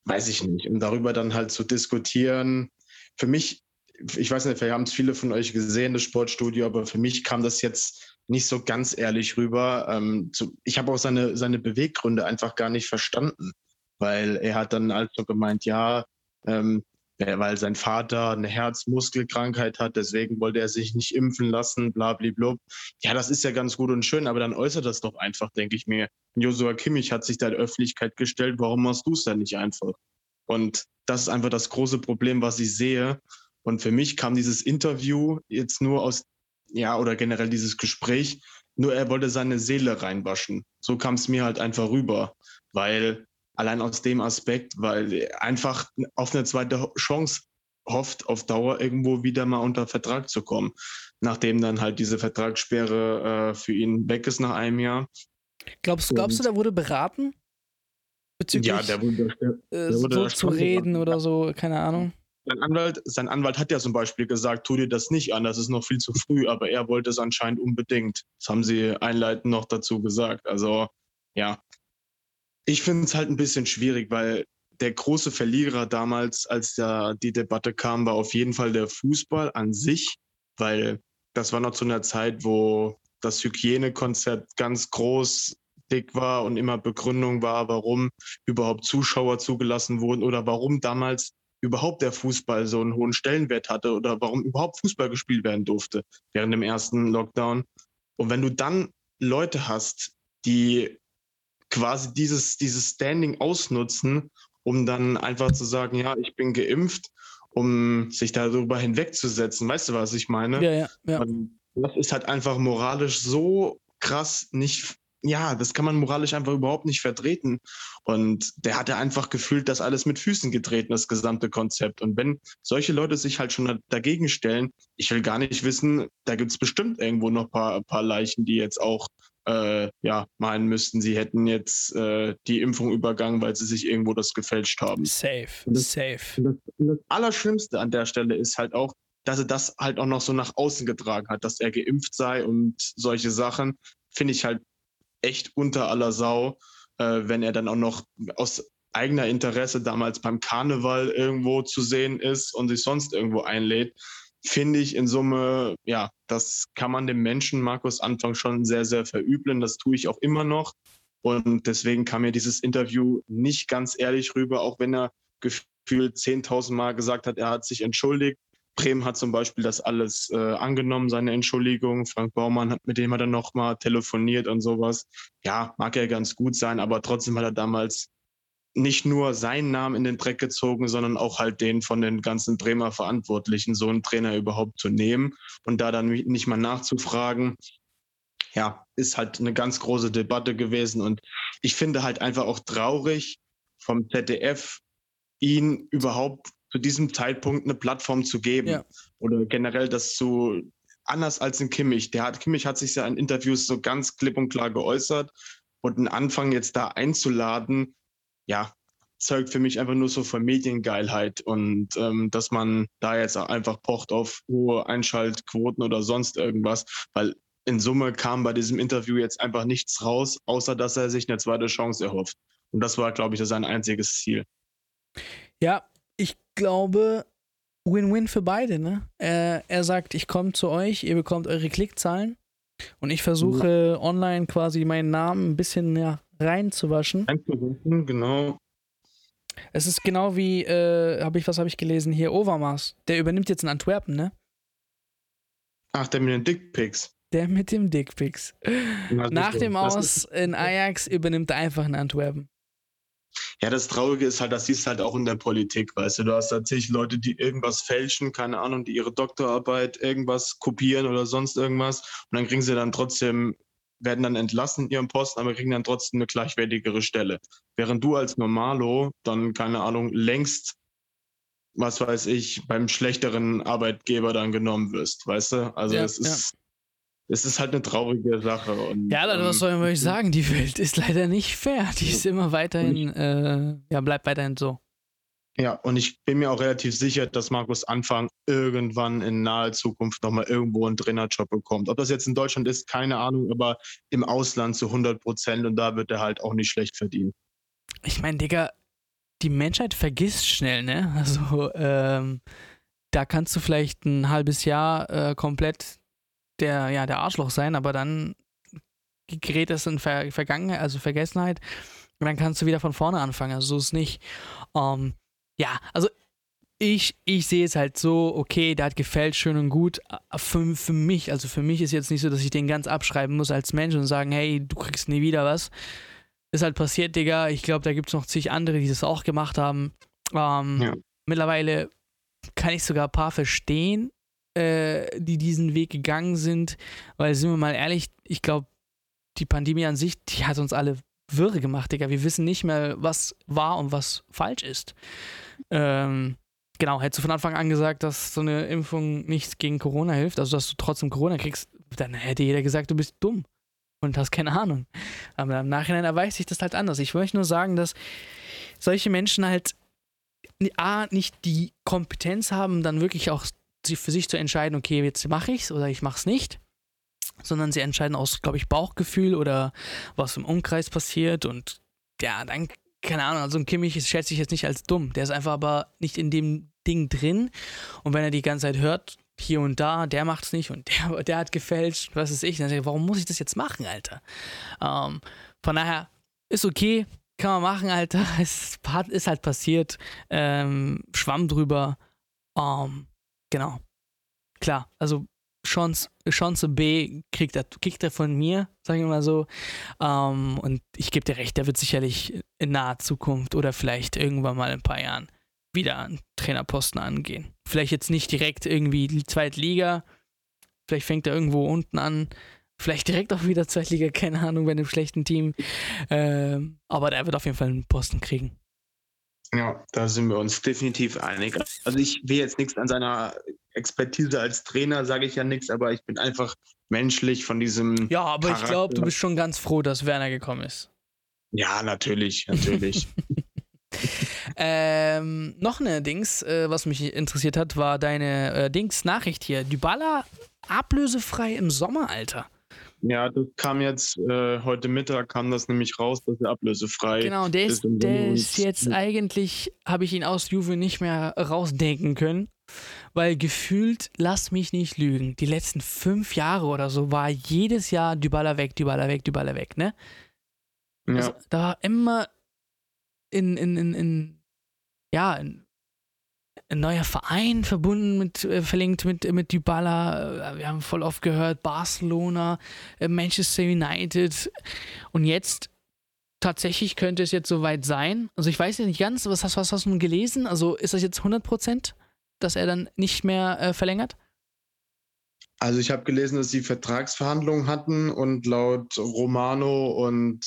weiß ich nicht, um darüber dann halt zu diskutieren. Für mich, ich weiß nicht, vielleicht haben es viele von euch gesehen, das Sportstudio, aber für mich kam das jetzt nicht so ganz ehrlich rüber. Ähm, ich habe auch seine, seine Beweggründe einfach gar nicht verstanden, weil er hat dann also gemeint, ja, ähm, weil sein Vater eine Herzmuskelkrankheit hat, deswegen wollte er sich nicht impfen lassen, blablablub. Ja, das ist ja ganz gut und schön, aber dann äußert das doch einfach, denke ich mir. Joshua Kimmich hat sich da in Öffentlichkeit gestellt, warum machst du es dann nicht einfach? Und das ist einfach das große Problem, was ich sehe. Und für mich kam dieses Interview jetzt nur aus, ja, oder generell dieses Gespräch nur er wollte seine Seele reinwaschen. So kam es mir halt einfach rüber, weil allein aus dem Aspekt, weil er einfach auf eine zweite Chance hofft, auf Dauer irgendwo wieder mal unter Vertrag zu kommen, nachdem dann halt diese Vertragssperre äh, für ihn weg ist nach einem Jahr. Glaubst, glaubst du, der wurde beraten? Bezüglich, ja, der wurde, der, der wurde so zu reden oder so, keine Ahnung. Sein Anwalt, sein Anwalt hat ja zum Beispiel gesagt, tu dir das nicht an, das ist noch viel zu früh, aber er wollte es anscheinend unbedingt. Das haben sie einleitend noch dazu gesagt. Also ja, ich finde es halt ein bisschen schwierig, weil der große Verlierer damals, als da die Debatte kam, war auf jeden Fall der Fußball an sich, weil das war noch zu einer Zeit, wo das Hygienekonzept ganz groß dick war und immer Begründung war, warum überhaupt Zuschauer zugelassen wurden oder warum damals überhaupt der Fußball so einen hohen Stellenwert hatte oder warum überhaupt Fußball gespielt werden durfte während dem ersten Lockdown. Und wenn du dann Leute hast, die quasi dieses, dieses Standing ausnutzen, um dann einfach zu sagen, ja, ich bin geimpft, um sich darüber hinwegzusetzen. Weißt du, was ich meine? Ja, ja, ja. das ist halt einfach moralisch so krass nicht ja, das kann man moralisch einfach überhaupt nicht vertreten. Und der hatte einfach gefühlt, dass alles mit Füßen getreten, das gesamte Konzept. Und wenn solche Leute sich halt schon dagegen stellen, ich will gar nicht wissen, da gibt es bestimmt irgendwo noch ein paar, paar Leichen, die jetzt auch äh, ja, meinen müssten, sie hätten jetzt äh, die Impfung übergangen, weil sie sich irgendwo das gefälscht haben. Safe, das, safe. Das, das Allerschlimmste an der Stelle ist halt auch, dass er das halt auch noch so nach außen getragen hat, dass er geimpft sei und solche Sachen, finde ich halt echt unter aller Sau, äh, wenn er dann auch noch aus eigener Interesse damals beim Karneval irgendwo zu sehen ist und sich sonst irgendwo einlädt, finde ich in Summe, ja, das kann man dem Menschen Markus Anfang schon sehr, sehr verübeln. Das tue ich auch immer noch. Und deswegen kam mir dieses Interview nicht ganz ehrlich rüber, auch wenn er gefühlt 10.000 Mal gesagt hat, er hat sich entschuldigt. Bremen hat zum Beispiel das alles äh, angenommen, seine Entschuldigung. Frank Baumann hat mit dem hat er nochmal telefoniert und sowas. Ja, mag ja ganz gut sein, aber trotzdem hat er damals nicht nur seinen Namen in den Dreck gezogen, sondern auch halt den von den ganzen Bremer Verantwortlichen, so einen Trainer überhaupt zu nehmen und da dann nicht mal nachzufragen. Ja, ist halt eine ganz große Debatte gewesen und ich finde halt einfach auch traurig vom ZDF, ihn überhaupt zu diesem Zeitpunkt eine Plattform zu geben ja. oder generell das zu anders als in Kimmich. Der hat Kimmich hat sich ja in Interviews so ganz klipp und klar geäußert und einen Anfang jetzt da einzuladen, ja, zeugt für mich einfach nur so von Mediengeilheit und ähm, dass man da jetzt einfach pocht auf hohe Einschaltquoten oder sonst irgendwas, weil in Summe kam bei diesem Interview jetzt einfach nichts raus, außer dass er sich eine zweite Chance erhofft. Und das war, glaube ich, sein einziges Ziel. Ja, ich glaube, Win-Win für beide. Ne? Er, er sagt, ich komme zu euch, ihr bekommt eure Klickzahlen und ich versuche ja. online quasi meinen Namen ein bisschen ja, reinzuwaschen. Reinzuwaschen, genau. Es ist genau wie, äh, habe ich, was habe ich gelesen hier, Overmars. Der übernimmt jetzt in Antwerpen, ne? Ach, der mit den Dickpics. Der mit dem Dickpics. Nach dem Aus in Ajax übernimmt er einfach in Antwerpen. Ja, das Traurige ist halt, das siehst halt auch in der Politik, weißt du. Du hast tatsächlich Leute, die irgendwas fälschen, keine Ahnung, die ihre Doktorarbeit irgendwas kopieren oder sonst irgendwas. Und dann kriegen sie dann trotzdem, werden dann entlassen in ihrem Posten, aber kriegen dann trotzdem eine gleichwertigere Stelle. Während du als Normalo dann, keine Ahnung, längst, was weiß ich, beim schlechteren Arbeitgeber dann genommen wirst, weißt du? Also ja, es ist. Ja es ist halt eine traurige Sache. Und, ja, dann, was ähm, soll man euch sagen? Die Welt ist leider nicht fair. Die ist immer weiterhin, äh, ja, bleibt weiterhin so. Ja, und ich bin mir auch relativ sicher, dass Markus Anfang irgendwann in naher Zukunft nochmal irgendwo einen Trainerjob bekommt. Ob das jetzt in Deutschland ist, keine Ahnung, aber im Ausland zu 100 Prozent und da wird er halt auch nicht schlecht verdienen. Ich meine, Digga, die Menschheit vergisst schnell, ne? Also, ähm, da kannst du vielleicht ein halbes Jahr äh, komplett der, ja, der Arschloch sein, aber dann gerät es in Ver Vergangenheit, also Vergessenheit, und dann kannst du wieder von vorne anfangen. Also so ist nicht. Ähm, ja, also ich, ich sehe es halt so, okay, der hat gefällt, schön und gut. Für, für mich, also für mich ist jetzt nicht so, dass ich den ganz abschreiben muss als Mensch und sagen, hey, du kriegst nie wieder was. Ist halt passiert, Digga. Ich glaube, da gibt es noch zig andere, die das auch gemacht haben. Ähm, ja. Mittlerweile kann ich sogar ein paar verstehen, äh, die diesen Weg gegangen sind, weil sind wir mal ehrlich, ich glaube, die Pandemie an sich, die hat uns alle wirre gemacht, Digga. Wir wissen nicht mehr, was wahr und was falsch ist. Ähm, genau, hättest du von Anfang an gesagt, dass so eine Impfung nichts gegen Corona hilft, also dass du trotzdem Corona kriegst, dann hätte jeder gesagt, du bist dumm und hast keine Ahnung. Aber im Nachhinein erweist sich das halt anders. Ich möchte nur sagen, dass solche Menschen halt A, nicht die Kompetenz haben, dann wirklich auch für sich zu entscheiden, okay, jetzt mache ich es oder ich mache es nicht, sondern sie entscheiden aus, glaube ich, Bauchgefühl oder was im Umkreis passiert und ja, dann, keine Ahnung, also ein Kimmich schätze ich jetzt nicht als dumm, der ist einfach aber nicht in dem Ding drin und wenn er die ganze Zeit hört, hier und da, der macht es nicht und der, der hat gefälscht, was ist ich, dann sage ich, warum muss ich das jetzt machen, Alter? Ähm, von daher ist okay, kann man machen, Alter. Es ist halt passiert. Ähm, Schwamm drüber. Ähm, genau. Klar, also Chance, Chance B kriegt er, kriegt er von mir, sagen wir mal so. Ähm, und ich gebe dir recht, der wird sicherlich in naher Zukunft oder vielleicht irgendwann mal in ein paar Jahren wieder einen Trainerposten angehen. Vielleicht jetzt nicht direkt irgendwie die zweite Liga. Vielleicht fängt er irgendwo unten an. Vielleicht direkt auch wieder Zweitliga, keine Ahnung, bei einem schlechten Team. Ähm, aber der wird auf jeden Fall einen Posten kriegen. Ja, da sind wir uns definitiv einig. Also ich will jetzt nichts an seiner Expertise als Trainer, sage ich ja nichts, aber ich bin einfach menschlich von diesem. Ja, aber Charakter. ich glaube, du bist schon ganz froh, dass Werner gekommen ist. Ja, natürlich, natürlich. ähm, noch eine Dings, äh, was mich interessiert hat, war deine äh, Dings-Nachricht hier. Dybala ablösefrei im Sommer, Alter. Ja, das kam jetzt, äh, heute Mittag kam das nämlich raus, dass er ablösefrei genau, der ist. Genau, der ist jetzt eigentlich, habe ich ihn aus Juve nicht mehr rausdenken können, weil gefühlt, lass mich nicht lügen, die letzten fünf Jahre oder so war jedes Jahr Dybala weg, Dybala weg, Dybala weg, ne? Ja. Also, da war immer in, in, in, in ja, in ein neuer Verein verbunden mit, äh, verlinkt mit, mit Dybala. Äh, wir haben voll oft gehört, Barcelona, äh, Manchester United. Und jetzt tatsächlich könnte es jetzt soweit sein. Also ich weiß ja nicht ganz, was hast, was hast du gelesen? Also ist das jetzt 100 Prozent, dass er dann nicht mehr äh, verlängert? Also ich habe gelesen, dass sie Vertragsverhandlungen hatten und laut Romano und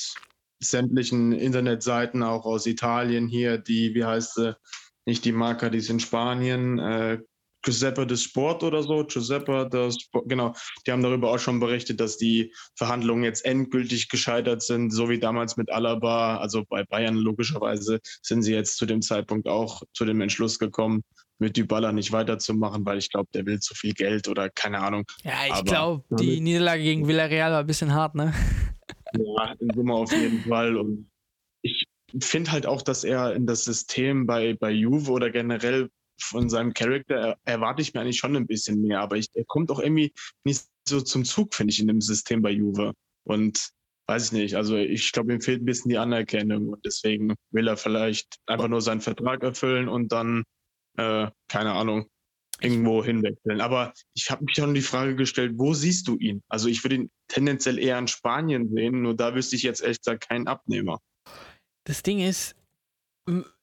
sämtlichen Internetseiten auch aus Italien hier, die, wie heißt sie, nicht die Marca, die ist in Spanien, äh, Giuseppe des Sport oder so, Giuseppe des Sport, genau, die haben darüber auch schon berichtet, dass die Verhandlungen jetzt endgültig gescheitert sind, so wie damals mit Alaba, also bei Bayern logischerweise sind sie jetzt zu dem Zeitpunkt auch zu dem Entschluss gekommen, mit Dybala nicht weiterzumachen, weil ich glaube, der will zu viel Geld oder keine Ahnung. Ja, ich glaube, die Niederlage gegen Villarreal war ein bisschen hart, ne? Ja, in Summe auf jeden Fall und finde halt auch, dass er in das System bei, bei Juve oder generell von seinem Charakter erwarte ich mir eigentlich schon ein bisschen mehr, aber ich, er kommt auch irgendwie nicht so zum Zug, finde ich, in dem System bei Juve. Und weiß ich nicht, also ich glaube, ihm fehlt ein bisschen die Anerkennung und deswegen will er vielleicht einfach nur seinen Vertrag erfüllen und dann, äh, keine Ahnung, irgendwo hinwechseln. Aber ich habe mich schon die Frage gestellt, wo siehst du ihn? Also ich würde ihn tendenziell eher in Spanien sehen, nur da wüsste ich jetzt echt gesagt keinen Abnehmer. Das Ding ist,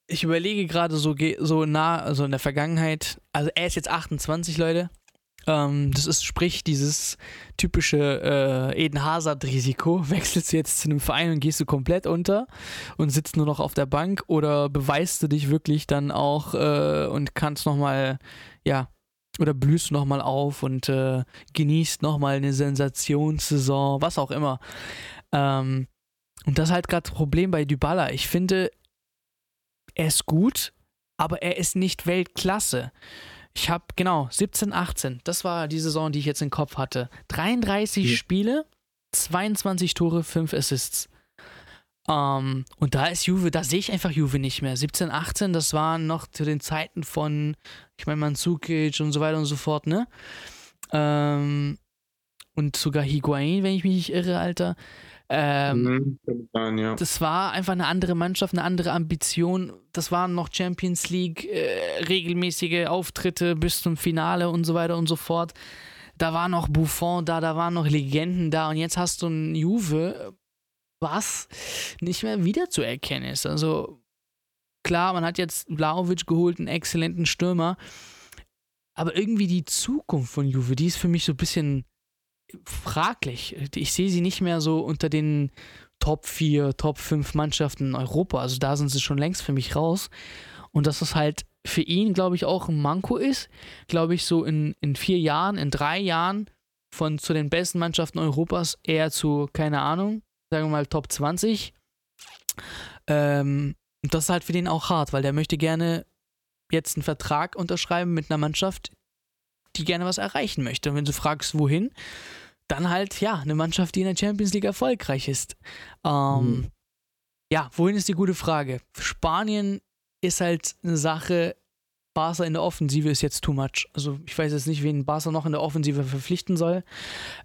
ich überlege gerade so, so nah, also in der Vergangenheit, also er ist jetzt 28, Leute. Ähm, das ist sprich dieses typische äh, Eden Hazard-Risiko. Wechselst du jetzt zu einem Verein und gehst du komplett unter und sitzt nur noch auf der Bank oder beweist du dich wirklich dann auch äh, und kannst nochmal, ja, oder blühst du nochmal auf und äh, genießt nochmal eine Sensationssaison, was auch immer. Ähm, und das ist halt gerade das Problem bei Dybala. Ich finde, er ist gut, aber er ist nicht Weltklasse. Ich habe, genau, 17, 18, das war die Saison, die ich jetzt im Kopf hatte. 33 ja. Spiele, 22 Tore, 5 Assists. Um, ähm, und da ist Juve, da sehe ich einfach Juve nicht mehr. 17, 18, das waren noch zu den Zeiten von, ich meine, Mandzukic und so weiter und so fort, ne? Um, ähm, und sogar Higuain, wenn ich mich nicht irre, Alter. Ähm, mhm, ja. Das war einfach eine andere Mannschaft, eine andere Ambition. Das waren noch Champions League, äh, regelmäßige Auftritte bis zum Finale und so weiter und so fort. Da war noch Buffon da, da waren noch Legenden da und jetzt hast du ein Juve, was nicht mehr wiederzuerkennen ist. Also klar, man hat jetzt Vlaovic geholt, einen exzellenten Stürmer, aber irgendwie die Zukunft von Juve, die ist für mich so ein bisschen fraglich. Ich sehe sie nicht mehr so unter den Top 4, Top 5 Mannschaften in Europa. Also da sind sie schon längst für mich raus. Und dass das halt für ihn, glaube ich, auch ein Manko ist. Glaube ich, so in, in vier Jahren, in drei Jahren von zu den besten Mannschaften Europas eher zu, keine Ahnung, sagen wir mal Top 20. Ähm, das ist halt für den auch hart, weil der möchte gerne jetzt einen Vertrag unterschreiben mit einer Mannschaft, die gerne was erreichen möchte. Und wenn du fragst, wohin, dann halt, ja, eine Mannschaft, die in der Champions League erfolgreich ist. Ähm, mhm. Ja, wohin ist die gute Frage? Spanien ist halt eine Sache, Barca in der Offensive ist jetzt too much. Also ich weiß jetzt nicht, wen Barca noch in der Offensive verpflichten soll.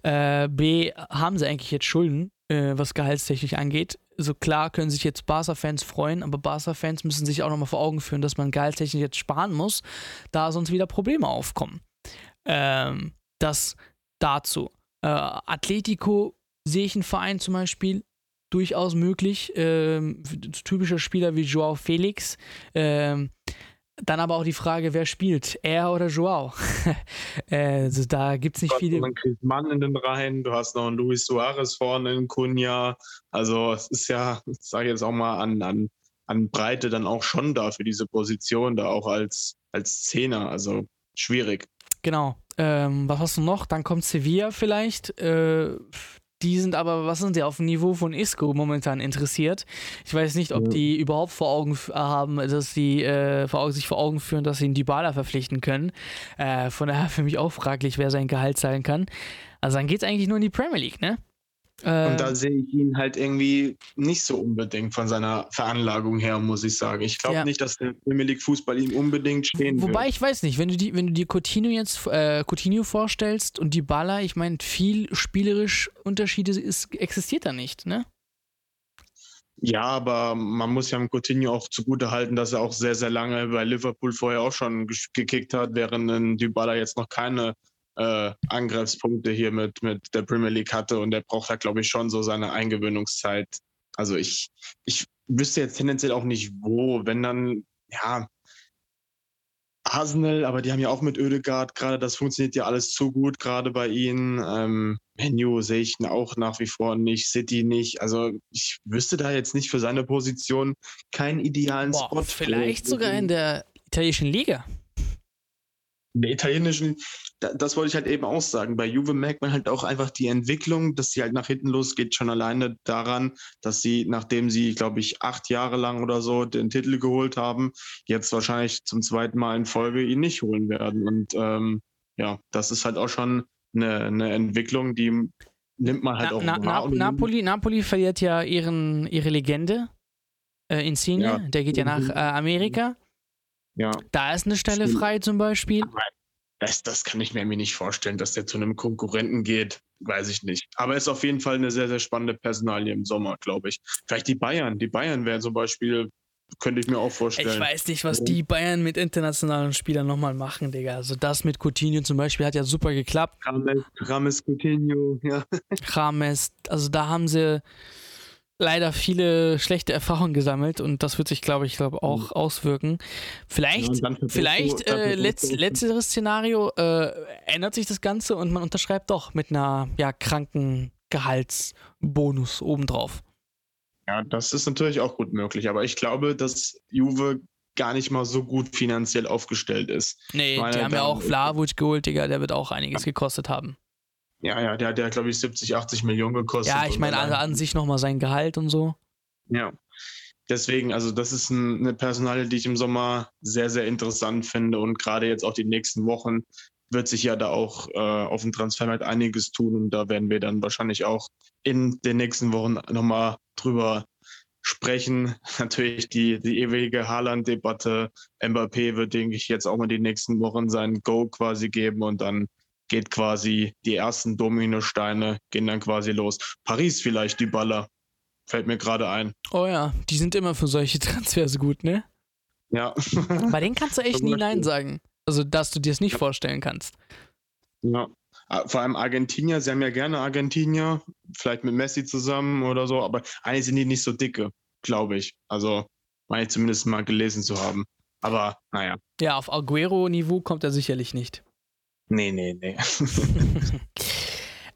Äh, B, haben sie eigentlich jetzt Schulden, äh, was gehaltstechnisch angeht. So also klar können sich jetzt Barca-Fans freuen, aber Barca-Fans müssen sich auch nochmal vor Augen führen, dass man gehaltstechnisch jetzt sparen muss, da sonst wieder Probleme aufkommen. Ähm, das dazu. Äh, Atletico sehe ich einen Verein zum Beispiel durchaus möglich. Ähm, typischer Spieler wie Joao Felix. Ähm, dann aber auch die Frage, wer spielt, er oder Joao? also da gibt es nicht viele. Du hast Mann in den Reihen, du hast noch einen Luis Suarez vorne in Cunha. Also es ist ja, ich sage jetzt auch mal, an, an, an Breite dann auch schon da für diese Position, da auch als, als Zehner. Also schwierig. Genau. Ähm, was hast du noch? Dann kommt Sevilla vielleicht. Äh, die sind aber, was sind die auf dem Niveau von Isco momentan interessiert? Ich weiß nicht, ob ja. die überhaupt vor Augen haben, dass sie äh, vor Augen, sich vor Augen führen, dass sie ihn Dybala verpflichten können. Äh, von daher für mich auch fraglich, wer sein Gehalt zahlen kann. Also dann geht es eigentlich nur in die Premier League, ne? Und da ähm, sehe ich ihn halt irgendwie nicht so unbedingt von seiner Veranlagung her, muss ich sagen. Ich glaube ja. nicht, dass der Premier League Fußball ihm unbedingt stehen Wobei wird. ich weiß nicht, wenn du, die, wenn du dir Coutinho jetzt äh, Coutinho vorstellst und die Baller, ich meine, viel spielerisch Unterschiede ist, existiert da nicht, ne? Ja, aber man muss ja Coutinho auch zugute halten, dass er auch sehr, sehr lange bei Liverpool vorher auch schon gekickt hat, während ein Dybala jetzt noch keine äh, Angriffspunkte hier mit, mit der Premier League hatte und der braucht da, glaube ich, schon so seine Eingewöhnungszeit. Also ich, ich wüsste jetzt tendenziell auch nicht wo, wenn dann, ja, Arsenal, aber die haben ja auch mit Oedegaard gerade, das funktioniert ja alles zu gut, gerade bei ihnen. Ähm, Menu sehe ich auch nach wie vor nicht, City nicht. Also ich wüsste da jetzt nicht für seine Position keinen idealen Boah, Spot. Vielleicht sogar in der italienischen Liga der italienischen, das wollte ich halt eben auch sagen. Bei Juve merkt man halt auch einfach die Entwicklung, dass sie halt nach hinten losgeht, schon alleine daran, dass sie, nachdem sie, glaube ich, acht Jahre lang oder so den Titel geholt haben, jetzt wahrscheinlich zum zweiten Mal in Folge ihn nicht holen werden. Und ähm, ja, das ist halt auch schon eine, eine Entwicklung, die nimmt man halt na, auch na. Na, Napoli, Napoli verliert ja ihren, ihre Legende, äh, Insigne, ja. der geht ja nach äh, Amerika. Ja. Da ist eine Stelle Stimmt. frei zum Beispiel. Das, das kann ich mir nicht vorstellen, dass der zu einem Konkurrenten geht. Weiß ich nicht. Aber ist auf jeden Fall eine sehr, sehr spannende Personalie im Sommer, glaube ich. Vielleicht die Bayern. Die Bayern wären zum Beispiel, könnte ich mir auch vorstellen. Ich weiß nicht, was die Bayern mit internationalen Spielern nochmal machen, Digga. Also das mit Coutinho zum Beispiel hat ja super geklappt. Rames, Rames Coutinho, ja. Rames, also da haben sie leider viele schlechte Erfahrungen gesammelt und das wird sich, glaube ich, glaub, auch mhm. auswirken. Vielleicht, ja, vielleicht äh, letzt, letzteres Szenario äh, ändert sich das Ganze und man unterschreibt doch mit einer ja, kranken Gehaltsbonus obendrauf. Ja, das ist natürlich auch gut möglich, aber ich glaube, dass Juve gar nicht mal so gut finanziell aufgestellt ist. Nee, die haben ja auch Vlahovic geholt, Digga, der wird auch einiges gekostet haben. Ja, ja, der, der hat, glaube ich, 70, 80 Millionen gekostet. Ja, ich meine, also an sich nochmal sein Gehalt und so. Ja. Deswegen, also das ist ein, eine Personalie, die ich im Sommer sehr, sehr interessant finde und gerade jetzt auch die nächsten Wochen wird sich ja da auch äh, auf dem Transfermarkt einiges tun und da werden wir dann wahrscheinlich auch in den nächsten Wochen nochmal drüber sprechen. Natürlich die, die ewige Haaland-Debatte. Mbappé wird, denke ich, jetzt auch mal die nächsten Wochen sein Go quasi geben und dann geht quasi die ersten Dominosteine gehen dann quasi los. Paris vielleicht, die Baller. Fällt mir gerade ein. Oh ja, die sind immer für solche Transfers gut, ne? Ja. Bei denen kannst du echt nie Nein sagen. Also, dass du dir es nicht ja. vorstellen kannst. Ja. Ah, vor allem Argentinier, sie haben ja gerne Argentinier, vielleicht mit Messi zusammen oder so, aber eigentlich sind die nicht so dicke, glaube ich. Also, meine ich zumindest mal gelesen zu haben. Aber naja. Ja, auf Aguero-Niveau kommt er sicherlich nicht. Nee, nee, nee.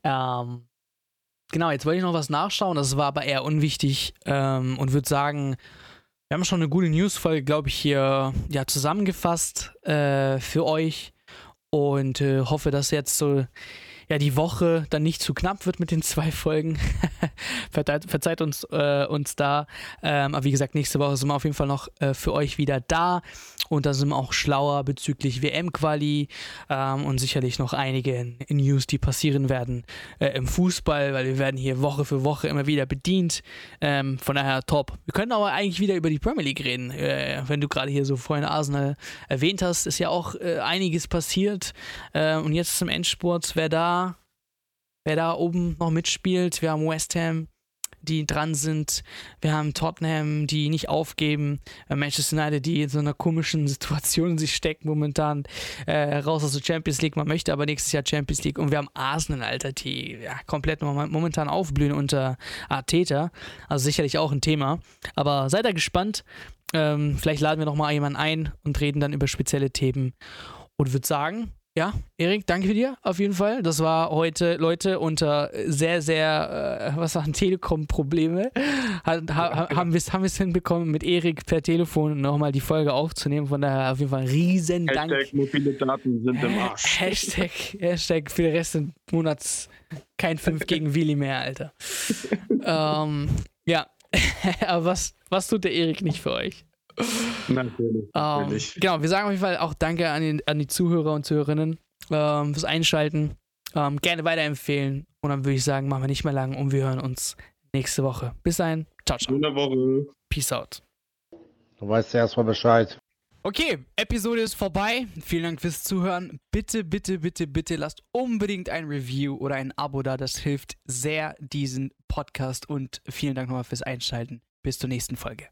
ähm, genau, jetzt wollte ich noch was nachschauen, das war aber eher unwichtig ähm, und würde sagen, wir haben schon eine gute Newsfolge, glaube ich, hier ja, zusammengefasst äh, für euch und äh, hoffe, dass jetzt so ja, die Woche dann nicht zu knapp wird mit den zwei Folgen. verzeiht, verzeiht uns, äh, uns da. Ähm, aber wie gesagt, nächste Woche sind wir auf jeden Fall noch äh, für euch wieder da. Und da sind wir auch schlauer bezüglich WM-Quali ähm, und sicherlich noch einige News, die passieren werden äh, im Fußball, weil wir werden hier Woche für Woche immer wieder bedient. Ähm, von daher top. Wir können aber eigentlich wieder über die Premier League reden. Äh, wenn du gerade hier so vorhin Arsenal erwähnt hast, ist ja auch äh, einiges passiert. Äh, und jetzt zum Endspurt, wer da wer da oben noch mitspielt. Wir haben West Ham, die dran sind. Wir haben Tottenham, die nicht aufgeben. Manchester United, die in so einer komischen Situation sich stecken momentan. Äh, raus aus der Champions League. Man möchte aber nächstes Jahr Champions League. Und wir haben Arsenal, Alter, die ja, komplett momentan aufblühen unter Arteta. Also sicherlich auch ein Thema. Aber seid da gespannt. Ähm, vielleicht laden wir noch mal jemanden ein und reden dann über spezielle Themen. Und würde sagen, ja, Erik, danke für dir auf jeden Fall. Das war heute, Leute, unter sehr, sehr, äh, was sagen, Telekom-Probleme. Ha, ha, haben wir es haben hinbekommen, mit Erik per Telefon nochmal die Folge aufzunehmen. Von daher auf jeden Fall riesen Dank. Hashtag mobile Daten sind im Arsch. Hashtag, Hashtag für den Rest des Monats kein 5 gegen Willi mehr, Alter. ähm, ja, aber was, was tut der Erik nicht für euch? Natürlich. Ähm, natürlich. Um, genau, wir sagen auf jeden Fall auch Danke an die, an die Zuhörer und Zuhörerinnen ähm, fürs Einschalten. Ähm, gerne weiterempfehlen. Und dann würde ich sagen, machen wir nicht mehr lang und wir hören uns nächste Woche. Bis dahin. Ciao, ciao. Schöne Woche. Peace out. Du weißt ja erstmal Bescheid. Okay, Episode ist vorbei. Vielen Dank fürs Zuhören. Bitte, bitte, bitte, bitte lasst unbedingt ein Review oder ein Abo da. Das hilft sehr diesen Podcast und vielen Dank nochmal fürs Einschalten. Bis zur nächsten Folge.